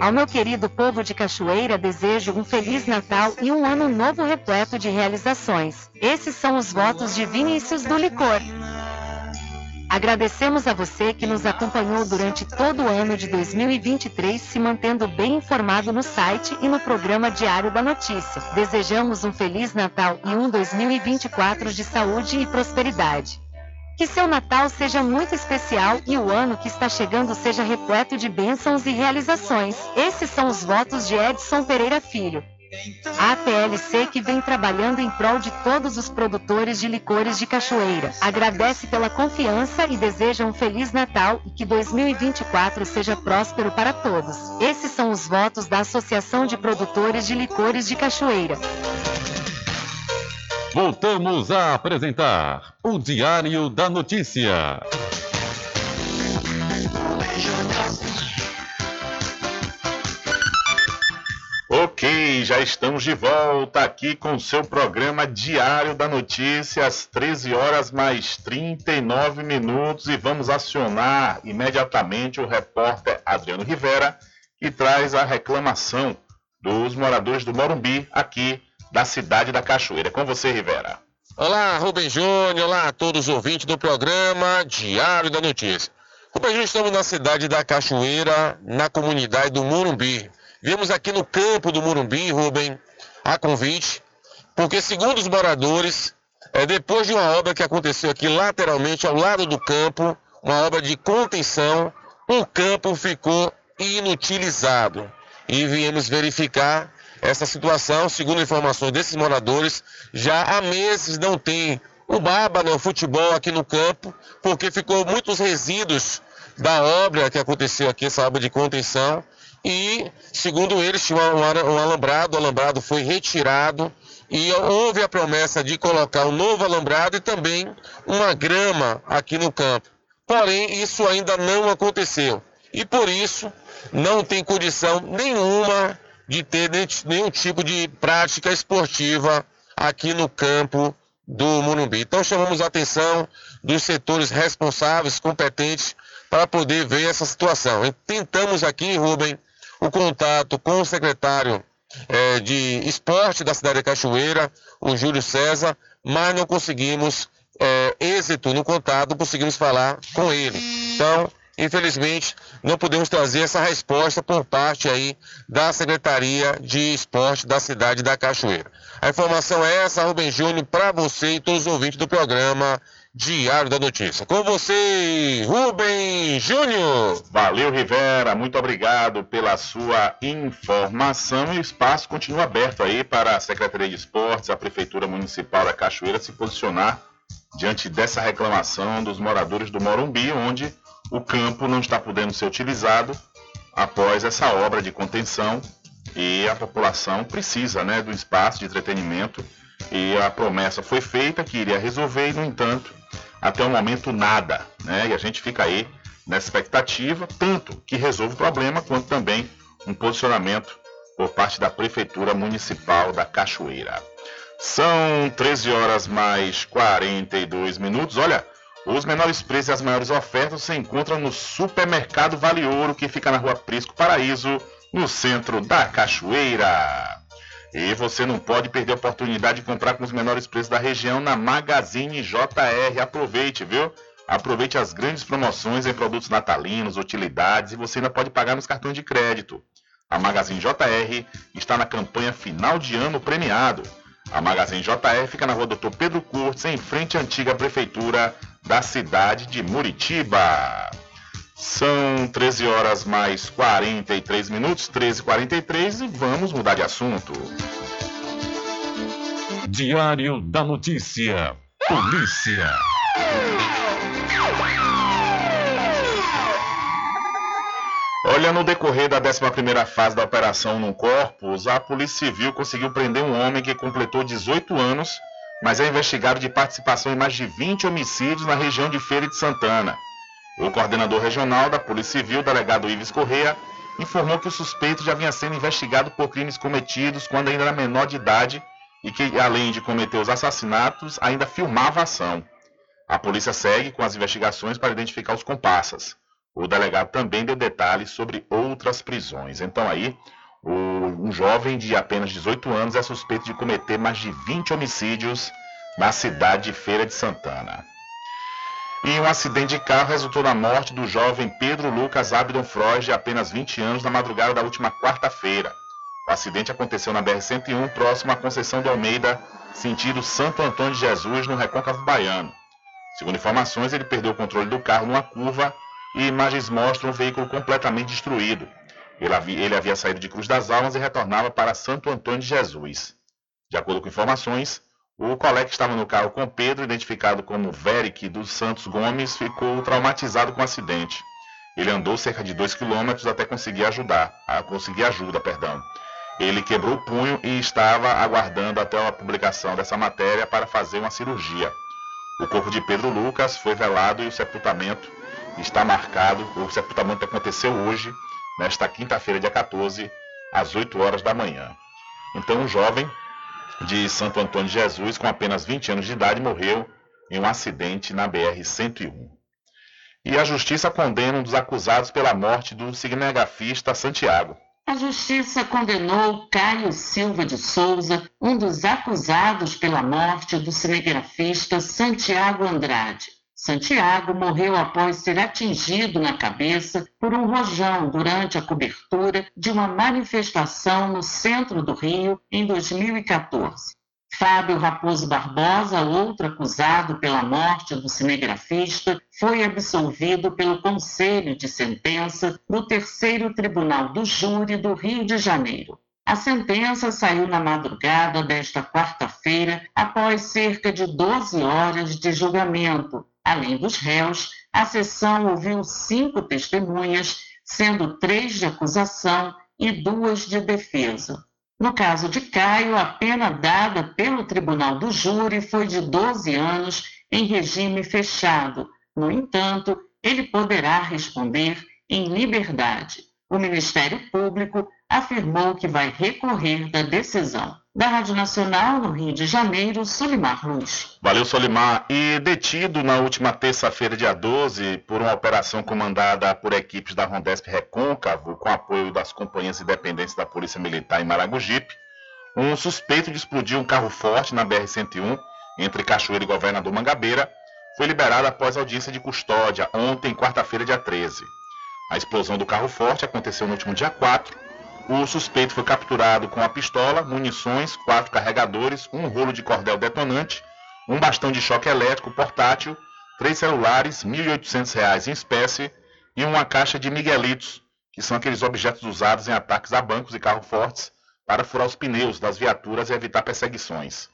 Ao meu querido povo de Cachoeira, desejo um Feliz Natal e um ano novo repleto de realizações. Esses são os votos de Vinícius do Licor. Agradecemos a você que nos acompanhou durante todo o ano de 2023, se mantendo bem informado no site e no programa Diário da Notícia. Desejamos um Feliz Natal e um 2024 de saúde e prosperidade. Que seu Natal seja muito especial e o ano que está chegando seja repleto de bênçãos e realizações. Esses são os votos de Edson Pereira Filho. A APLC que vem trabalhando em prol de todos os produtores de licores de Cachoeira. Agradece pela confiança e deseja um Feliz Natal e que 2024 seja próspero para todos. Esses são os votos da Associação de Produtores de Licores de Cachoeira. Voltamos a apresentar o Diário da Notícia. Ok, já estamos de volta aqui com o seu programa Diário da Notícia, às 13 horas mais 39 minutos, e vamos acionar imediatamente o repórter Adriano Rivera, que traz a reclamação dos moradores do Morumbi, aqui da cidade da Cachoeira. Com você, Rivera. Olá, Rubem Júnior, olá a todos os ouvintes do programa Diário da Notícia. Rubem Júnior, estamos na cidade da Cachoeira, na comunidade do Morumbi. Viemos aqui no campo do Morumbi, Rubem, a convite, porque segundo os moradores, é, depois de uma obra que aconteceu aqui lateralmente, ao lado do campo, uma obra de contenção, o campo ficou inutilizado. E viemos verificar essa situação, segundo informações desses moradores, já há meses não tem o baba, né, o futebol aqui no campo, porque ficou muitos resíduos da obra que aconteceu aqui, essa obra de contenção, e, segundo eles, tinha um alambrado, o alambrado foi retirado, e houve a promessa de colocar um novo alambrado e também uma grama aqui no campo. Porém, isso ainda não aconteceu. E por isso, não tem condição nenhuma de ter nenhum tipo de prática esportiva aqui no campo do Morumbi. Então chamamos a atenção dos setores responsáveis, competentes, para poder ver essa situação. E tentamos aqui, Rubem, o contato com o secretário é, de esporte da cidade de Cachoeira, o Júlio César, mas não conseguimos é, êxito no contato, não conseguimos falar com ele. Então, infelizmente, não podemos trazer essa resposta por parte aí da Secretaria de Esporte da cidade da Cachoeira. A informação é essa, Rubem Júnior, para você e todos os ouvintes do programa Diário da Notícia. Com você, Rubem Júnior. Valeu, Rivera. Muito obrigado pela sua informação. E o espaço continua aberto aí para a Secretaria de Esportes, a Prefeitura Municipal da Cachoeira se posicionar diante dessa reclamação dos moradores do Morumbi, onde o campo não está podendo ser utilizado após essa obra de contenção e a população precisa né, do espaço de entretenimento e a promessa foi feita que iria resolver e, no entanto, até o momento nada. Né? E a gente fica aí nessa expectativa, tanto que resolva o problema, quanto também um posicionamento por parte da Prefeitura Municipal da Cachoeira. São 13 horas mais 42 minutos. Olha, os menores preços e as maiores ofertas se encontram no Supermercado Vale Ouro, que fica na rua Prisco Paraíso, no centro da Cachoeira. E você não pode perder a oportunidade de comprar com os menores preços da região na Magazine JR. Aproveite, viu? Aproveite as grandes promoções em produtos natalinos, utilidades e você ainda pode pagar nos cartões de crédito. A Magazine JR está na campanha final de ano premiado. A Magazine JR fica na rua Doutor Pedro Curtis, em frente à antiga prefeitura da cidade de Muritiba. São 13 horas mais 43 minutos, 13h43 e vamos mudar de assunto. Diário da Notícia. Polícia. Olha, no decorrer da 11ª fase da Operação No Corpus, a Polícia Civil conseguiu prender um homem que completou 18 anos, mas é investigado de participação em mais de 20 homicídios na região de Feira de Santana. O coordenador regional da Polícia Civil, delegado Ives Correa, informou que o suspeito já vinha sendo investigado por crimes cometidos quando ainda era menor de idade e que, além de cometer os assassinatos, ainda filmava a ação. A polícia segue com as investigações para identificar os comparsas. O delegado também deu detalhes sobre outras prisões. Então aí, o, um jovem de apenas 18 anos é suspeito de cometer mais de 20 homicídios na cidade de Feira de Santana. E um acidente de carro resultou na morte do jovem Pedro Lucas Abdon Freud, de apenas 20 anos, na madrugada da última quarta-feira. O acidente aconteceu na BR-101, próximo à Conceição do Almeida, sentido Santo Antônio de Jesus, no Recôncavo Baiano. Segundo informações, ele perdeu o controle do carro numa curva e imagens mostram o veículo completamente destruído. Ele havia, ele havia saído de Cruz das Almas e retornava para Santo Antônio de Jesus. De acordo com informações, o colega estava no carro com Pedro, identificado como Veric dos Santos Gomes, ficou traumatizado com o acidente. Ele andou cerca de 2 quilômetros até conseguir ajudar, a conseguir ajuda, perdão. Ele quebrou o punho e estava aguardando até a publicação dessa matéria para fazer uma cirurgia. O corpo de Pedro Lucas foi velado e o sepultamento está marcado. O sepultamento aconteceu hoje, nesta quinta-feira, dia 14, às 8 horas da manhã. Então, o jovem de Santo Antônio de Jesus, com apenas 20 anos de idade, morreu em um acidente na BR-101. E a justiça condena um dos acusados pela morte do cinegrafista Santiago. A justiça condenou Caio Silva de Souza, um dos acusados pela morte do cinegrafista Santiago Andrade. Santiago morreu após ser atingido na cabeça por um rojão durante a cobertura de uma manifestação no centro do Rio em 2014. Fábio Raposo Barbosa, outro acusado pela morte do cinegrafista, foi absolvido pelo Conselho de Sentença no Terceiro Tribunal do Júri do Rio de Janeiro. A sentença saiu na madrugada desta quarta-feira, após cerca de 12 horas de julgamento, Além dos réus, a sessão ouviu cinco testemunhas, sendo três de acusação e duas de defesa. No caso de Caio, a pena dada pelo tribunal do júri foi de 12 anos em regime fechado. No entanto, ele poderá responder em liberdade. O Ministério Público afirmou que vai recorrer da decisão. Da Rádio Nacional, no Rio de Janeiro, Solimar Luz. Valeu, Solimar. E detido na última terça-feira, dia 12, por uma operação comandada por equipes da Rondesp Recôncavo, com apoio das companhias independentes da Polícia Militar em Maragogipe, um suspeito de explodir um carro forte na BR-101, entre Cachoeira e Governador Mangabeira, foi liberado após audiência de custódia, ontem, quarta-feira, dia 13. A explosão do carro forte aconteceu no último dia 4 o suspeito foi capturado com a pistola, munições, quatro carregadores, um rolo de cordel detonante, um bastão de choque elétrico portátil, três celulares, R$ 1.800 em espécie e uma caixa de miguelitos, que são aqueles objetos usados em ataques a bancos e carros fortes para furar os pneus das viaturas e evitar perseguições.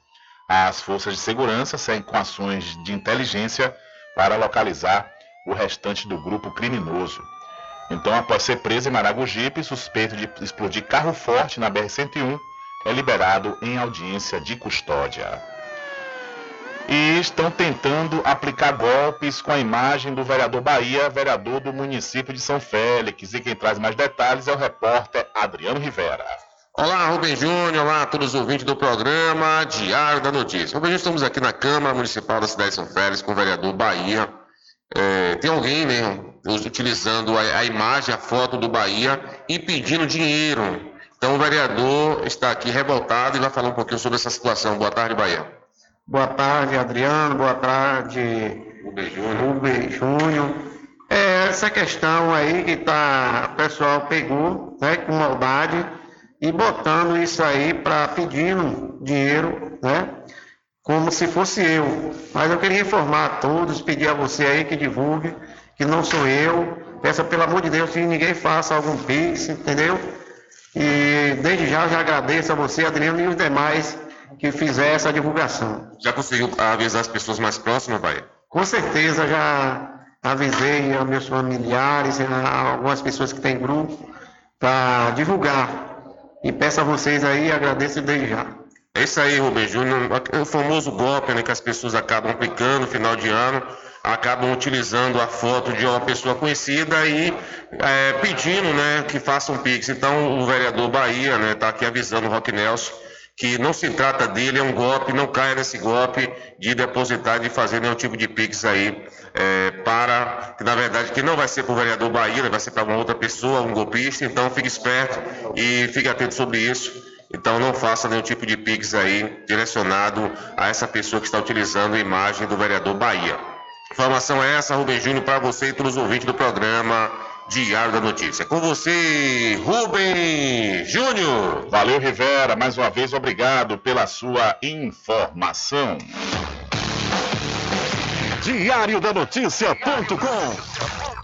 As forças de segurança seguem com ações de inteligência para localizar o restante do grupo criminoso. Então, após ser preso em Maragogipe, suspeito de explodir carro forte na BR-101, é liberado em audiência de custódia. E estão tentando aplicar golpes com a imagem do vereador Bahia, vereador do município de São Félix. E quem traz mais detalhes é o repórter Adriano Rivera. Olá, Rubem Júnior, olá a todos os ouvintes do programa Diário da Notícia. Rubem Júnior, estamos aqui na Câmara Municipal da cidade de São Félix com o vereador Bahia. É, tem alguém, né, utilizando a, a imagem, a foto do Bahia e pedindo dinheiro. Então o vereador está aqui revoltado e vai falar um pouquinho sobre essa situação. Boa tarde, Bahia. Boa tarde, Adriano. Boa tarde, Rubem Júnior. É essa questão aí que tá, o pessoal pegou né, com maldade e botando isso aí para pedindo dinheiro, né? Como se fosse eu. Mas eu queria informar a todos, pedir a você aí que divulgue que não sou eu. Peça pelo amor de Deus que ninguém faça algum pix, entendeu? E desde já já agradeço a você, Adriano, e os demais que fizeram essa divulgação. Já conseguiu avisar as pessoas mais próximas, Bahia? Com certeza já avisei a meus familiares, a algumas pessoas que têm grupo, para divulgar. E peço a vocês aí, agradeço desde já. É isso aí, Rubem Júnior. O famoso golpe né, que as pessoas acabam aplicando no final de ano acabam utilizando a foto de uma pessoa conhecida e é, pedindo né, que façam um Pix. Então o vereador Bahia está né, tá aqui avisando o Rock Nelson que não se trata dele, é um golpe, não caia nesse golpe de depositar, de fazer nenhum tipo de Pix aí, é, para, que na verdade, que não vai ser para o vereador Bahia, vai ser para uma outra pessoa, um golpista, então fique esperto e fique atento sobre isso. Então não faça nenhum tipo de Pix aí direcionado a essa pessoa que está utilizando a imagem do vereador Bahia. Informação é essa, Rubem Júnior, para você e todos os ouvintes do programa Diário da Notícia. Com você, Rubem Júnior. Valeu, Rivera. Mais uma vez, obrigado pela sua informação. Diário da Notícia.com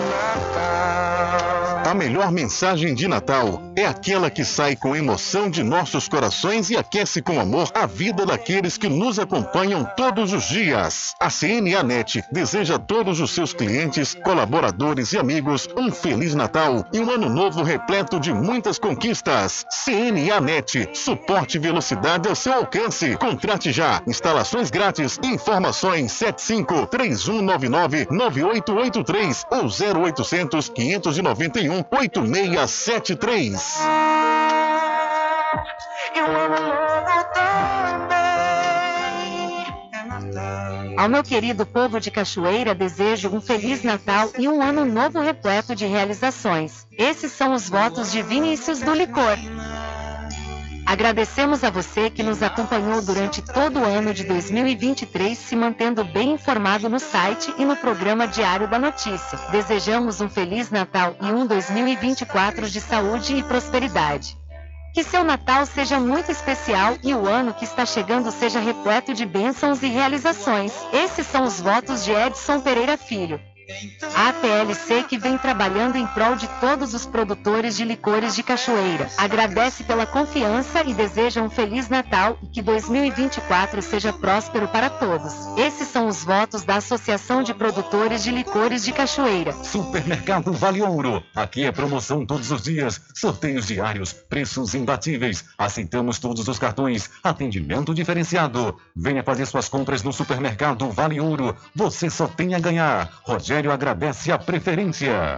A melhor mensagem de Natal é aquela que sai com emoção de nossos corações e aquece com amor a vida daqueles que nos acompanham todos os dias. A CNA Net deseja a todos os seus clientes, colaboradores e amigos um Feliz Natal e um ano novo repleto de muitas conquistas. CNA Net, suporte e velocidade ao seu alcance. Contrate já. Instalações grátis. Informações 75 3199 9883 ou 0800 591 8673. Ao meu querido povo de Cachoeira, desejo um Feliz Natal e um ano novo repleto de realizações. Esses são os votos de Vinícius do Licor. Agradecemos a você que nos acompanhou durante todo o ano de 2023, se mantendo bem informado no site e no programa Diário da Notícia. Desejamos um Feliz Natal e um 2024 de saúde e prosperidade. Que seu Natal seja muito especial e o ano que está chegando seja repleto de bênçãos e realizações. Esses são os votos de Edson Pereira Filho. A APLC que vem trabalhando em prol de todos os produtores de licores de cachoeira. Agradece pela confiança e deseja um Feliz Natal e que 2024 seja próspero para todos. Esses são os votos da Associação de Produtores de Licores de Cachoeira. Supermercado Vale Ouro. Aqui é promoção todos os dias, sorteios diários, preços imbatíveis. Aceitamos todos os cartões, atendimento diferenciado. Venha fazer suas compras no Supermercado Vale Ouro. Você só tem a ganhar. Rogério agradece a preferência.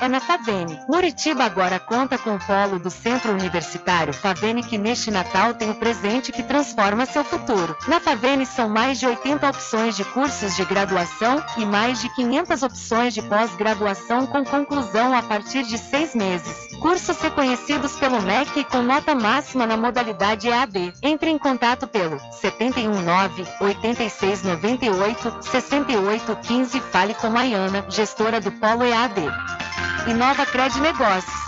É na Favene. Muritiba agora conta com o polo do Centro Universitário Favene que neste Natal tem o presente que transforma seu futuro. Na Favene são mais de 80 opções de cursos de graduação e mais de 500 opções de pós-graduação com conclusão a partir de seis meses. Cursos reconhecidos pelo MEC com nota máxima na modalidade EAD. Entre em contato pelo 719 8698 6815 Fale com Maiana, gestora do Polo EAD. Inova Cred Negócios.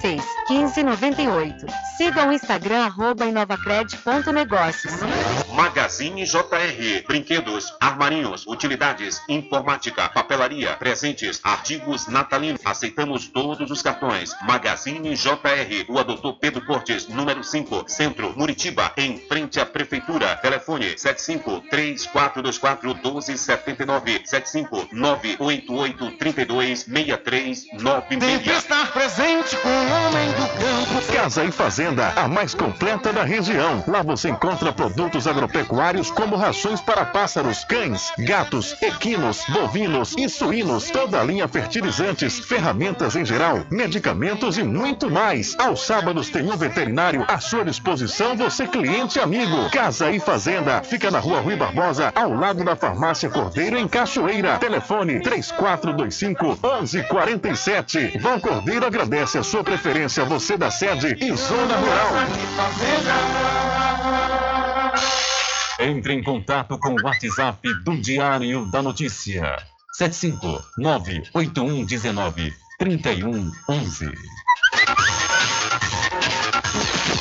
86 15 98. Siga o Instagram arroba inovacred.negócios. Magazine JR. Brinquedos, armarinhos, utilidades, informática, papelaria, presentes, artigos natalinos. Aceitamos todos os cartões. Magazine JR. O Doutor Pedro Cortes, número 5, Centro, Muritiba, em frente à Prefeitura. Telefone 75 3424 1279 75 988 32 63 Tem que estar presente com o homem do campo. Casa e Fazenda, a mais completa da região. Lá você encontra produtos agropecuários como rações para pássaros, cães, gatos, equinos, bovinos e suínos, toda a linha fertilizantes, ferramentas em geral, medicamentos e muito mais. Aos sábados tem um veterinário à sua disposição, você cliente amigo. Casa e Fazenda, fica na rua Rui Barbosa, ao lado da farmácia Cordeiro, em Cachoeira. Telefone 3425 1147. Val Cordeiro agradece a sua preferência, você da sede e zona rural. Entre em contato com o WhatsApp do Diário da Notícia. 759-8119-3111.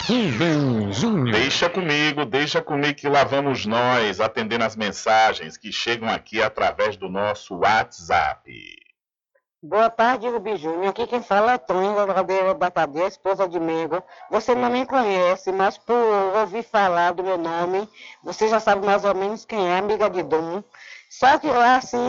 Rubem Júnior. Deixa comigo, deixa comigo que lá vamos nós atendendo as mensagens que chegam aqui através do nosso WhatsApp. Boa tarde, Rubi Júnior. Aqui quem fala é Tony, da Rodeira Batadeira, esposa de Mengo. Você não me conhece, mas por ouvir falar do meu nome, você já sabe mais ou menos quem é, amiga de Dom. Só que assim,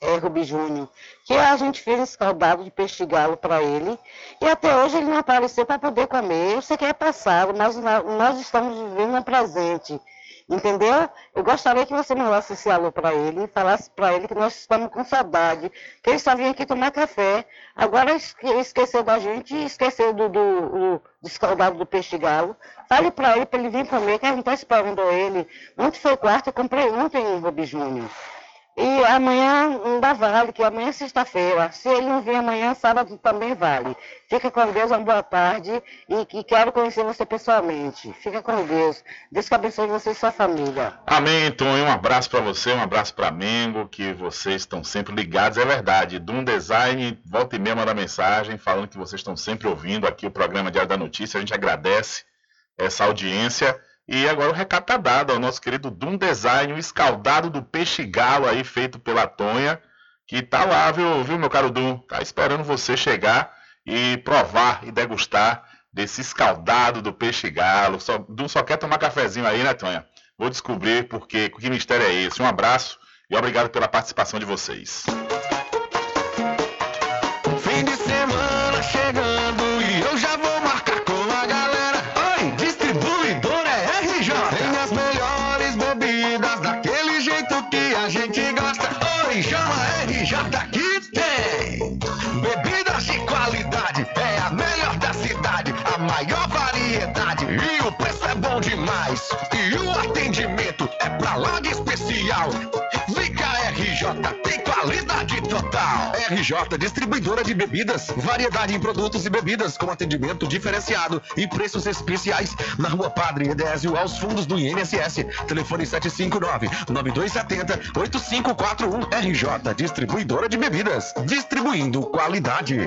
é, Rubi Júnior, que a gente fez escaldado de peixe galo para ele e até hoje ele não apareceu para poder comer. Eu sei que é passado, mas nós estamos vivendo no presente. Entendeu? Eu gostaria que você mandasse esse alô para ele falasse para ele que nós estamos com saudade, que ele só vinha aqui tomar café. Agora esqueceu da gente esqueceu do, do, do, escaldado do peixe galo. Fale para ele, para ele vir comer, que a gente está esperando ele. Ontem foi quarta, eu comprei ontem, Rubi Júnior. E amanhã ainda vale, que amanhã é sexta-feira. Se ele não vir amanhã, sábado também vale. Fica com Deus, uma boa tarde e que quero conhecer você pessoalmente. Fica com Deus. Deus que abençoe você e sua família. Amém, Tonho. Um abraço para você, um abraço para Mengo, que vocês estão sempre ligados. É verdade. Dum Design, volta e meia manda mensagem falando que vocês estão sempre ouvindo aqui o programa Diário da Notícia. A gente agradece essa audiência. E agora o recado está dado ao nosso querido Doom Design, o escaldado do peixe galo aí feito pela Tonha, que tá lá, viu, viu meu caro Doom? Tá esperando você chegar e provar e degustar desse escaldado do peixe galo. Só, Doom só quer tomar cafezinho aí, né, Tonha? Vou descobrir porque que mistério é esse. Um abraço e obrigado pela participação de vocês. Fim de E o atendimento é pra lá de especial. Cá, RJ, tem qualidade total. RJ, distribuidora de bebidas, variedade em produtos e bebidas com atendimento diferenciado e preços especiais na Rua Padre Edésio, aos fundos do INSS. Telefone 759-9270-8541. RJ, distribuidora de bebidas, distribuindo qualidade.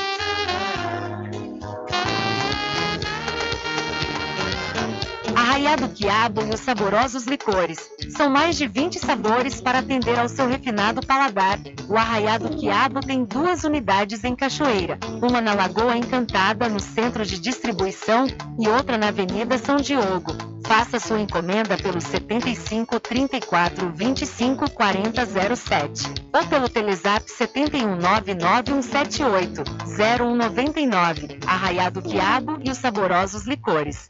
Arraiado Quiabo e os saborosos licores. São mais de 20 sabores para atender ao seu refinado paladar. O Arraiado Quiabo tem duas unidades em Cachoeira, uma na Lagoa Encantada, no centro de distribuição, e outra na Avenida São Diogo. Faça sua encomenda pelo 75 34 25 40 07 ou pelo Telezap 71 99178 0199. Arraiado Quiabo e os saborosos licores.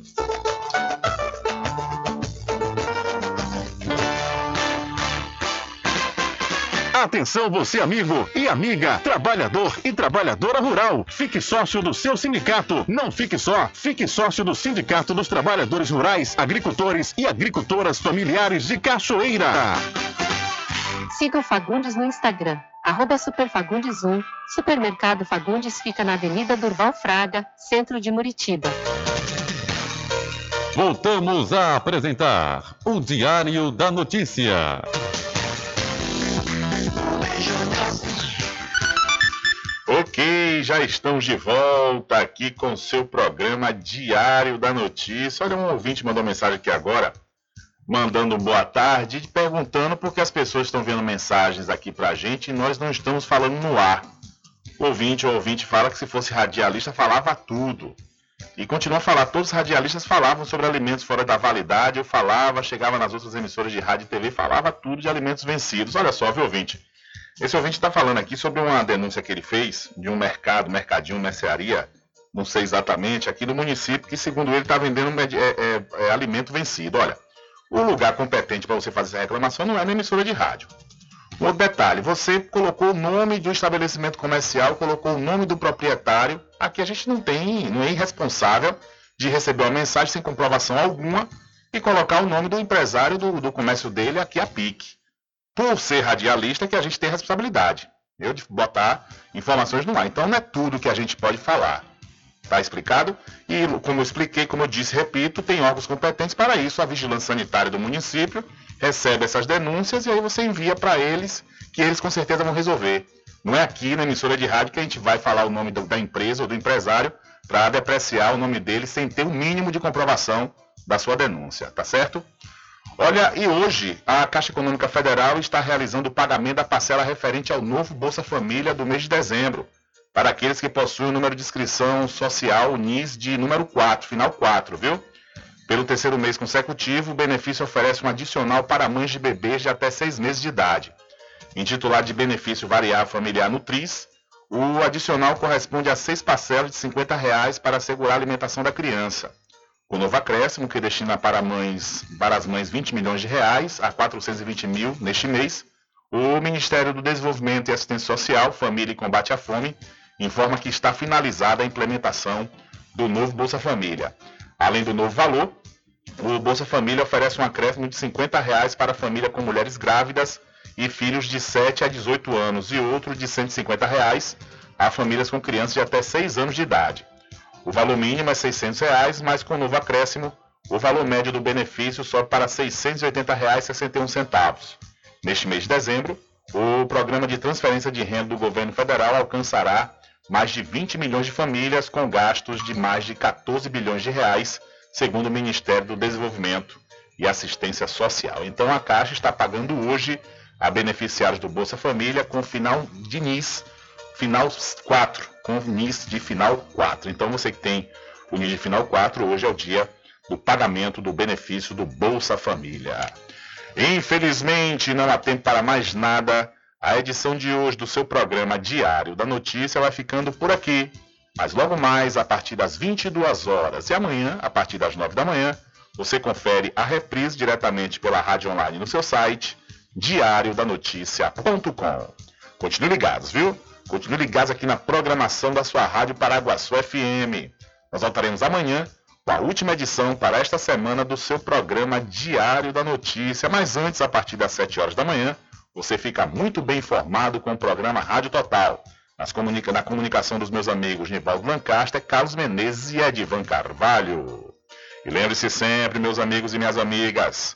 Atenção você amigo e amiga, trabalhador e trabalhadora rural. Fique sócio do seu sindicato. Não fique só, fique sócio do Sindicato dos Trabalhadores Rurais, Agricultores e Agricultoras Familiares de Cachoeira. Siga o Fagundes no Instagram, arroba superfagundes1. Supermercado Fagundes fica na Avenida Durval Fraga, centro de Muritiba. Voltamos a apresentar o Diário da Notícia. Ok, já estamos de volta aqui com o seu programa Diário da Notícia. Olha, um ouvinte mandou mensagem aqui agora, mandando boa tarde e perguntando por que as pessoas estão vendo mensagens aqui pra gente e nós não estamos falando no ar. O ouvinte ou ouvinte fala que se fosse radialista falava tudo. E continua a falar, todos os radialistas falavam sobre alimentos fora da validade, eu falava, chegava nas outras emissoras de rádio e TV, falava tudo de alimentos vencidos. Olha só, viu, ouvinte? Esse ouvinte está falando aqui sobre uma denúncia que ele fez de um mercado, mercadinho, mercearia, não sei exatamente, aqui do município, que segundo ele está vendendo é, é, é, alimento vencido. Olha, o lugar competente para você fazer essa reclamação não é na emissora de rádio. Outro detalhe, você colocou o nome de um estabelecimento comercial, colocou o nome do proprietário. Aqui a gente não tem, não é irresponsável de receber uma mensagem sem comprovação alguma e colocar o nome do empresário do, do comércio dele aqui a pique. Por ser radialista que a gente tem responsabilidade. Eu de botar informações no ar. Então não é tudo que a gente pode falar. Tá explicado? E como eu expliquei, como eu disse, repito, tem órgãos competentes para isso. A vigilância sanitária do município recebe essas denúncias e aí você envia para eles, que eles com certeza vão resolver. Não é aqui na emissora de rádio que a gente vai falar o nome da empresa ou do empresário para depreciar o nome dele sem ter o um mínimo de comprovação da sua denúncia, tá certo? Olha, e hoje a Caixa Econômica Federal está realizando o pagamento da parcela referente ao novo Bolsa Família do mês de dezembro, para aqueles que possuem o número de inscrição social NIS de número 4, final 4, viu? Pelo terceiro mês consecutivo, o benefício oferece um adicional para mães de bebês de até seis meses de idade. Intitulado de benefício variável familiar Nutris, o adicional corresponde a seis parcelas de 50 reais para assegurar a alimentação da criança. O novo acréscimo, que destina para, mães, para as mães 20 milhões de reais a 420 mil neste mês, o Ministério do Desenvolvimento e Assistência Social, Família e Combate à Fome, informa que está finalizada a implementação do novo Bolsa Família. Além do novo valor, o Bolsa Família oferece um acréscimo de 50 reais para a família com mulheres grávidas e filhos de 7 a 18 anos e outro de 150 reais a famílias com crianças de até 6 anos de idade. O valor mínimo é 600 reais, mas com o novo acréscimo, o valor médio do benefício sobe para R$ 680,61. Neste mês de dezembro, o programa de transferência de renda do governo federal alcançará mais de 20 milhões de famílias com gastos de mais de 14 bilhões de reais segundo o Ministério do Desenvolvimento e Assistência Social. Então a Caixa está pagando hoje a beneficiários do Bolsa Família com final de NIS, final 4, com NIS de final 4. Então você que tem o NIS de final 4, hoje é o dia do pagamento do benefício do Bolsa Família. Infelizmente, não há tempo para mais nada. A edição de hoje do seu programa Diário da Notícia vai ficando por aqui. Mas logo mais, a partir das 22 horas e amanhã, a partir das 9 da manhã, você confere a reprise diretamente pela rádio online no seu site, diariodanoticia.com. Continue ligados, viu? Continue ligados aqui na programação da sua Rádio Paraguaçu FM. Nós voltaremos amanhã com a última edição para esta semana do seu programa Diário da Notícia. Mas antes, a partir das 7 horas da manhã, você fica muito bem informado com o programa Rádio Total comunica, na comunicação dos meus amigos Nivaldo Lancaster, Carlos Menezes e Edivan Carvalho. E lembre-se sempre, meus amigos e minhas amigas,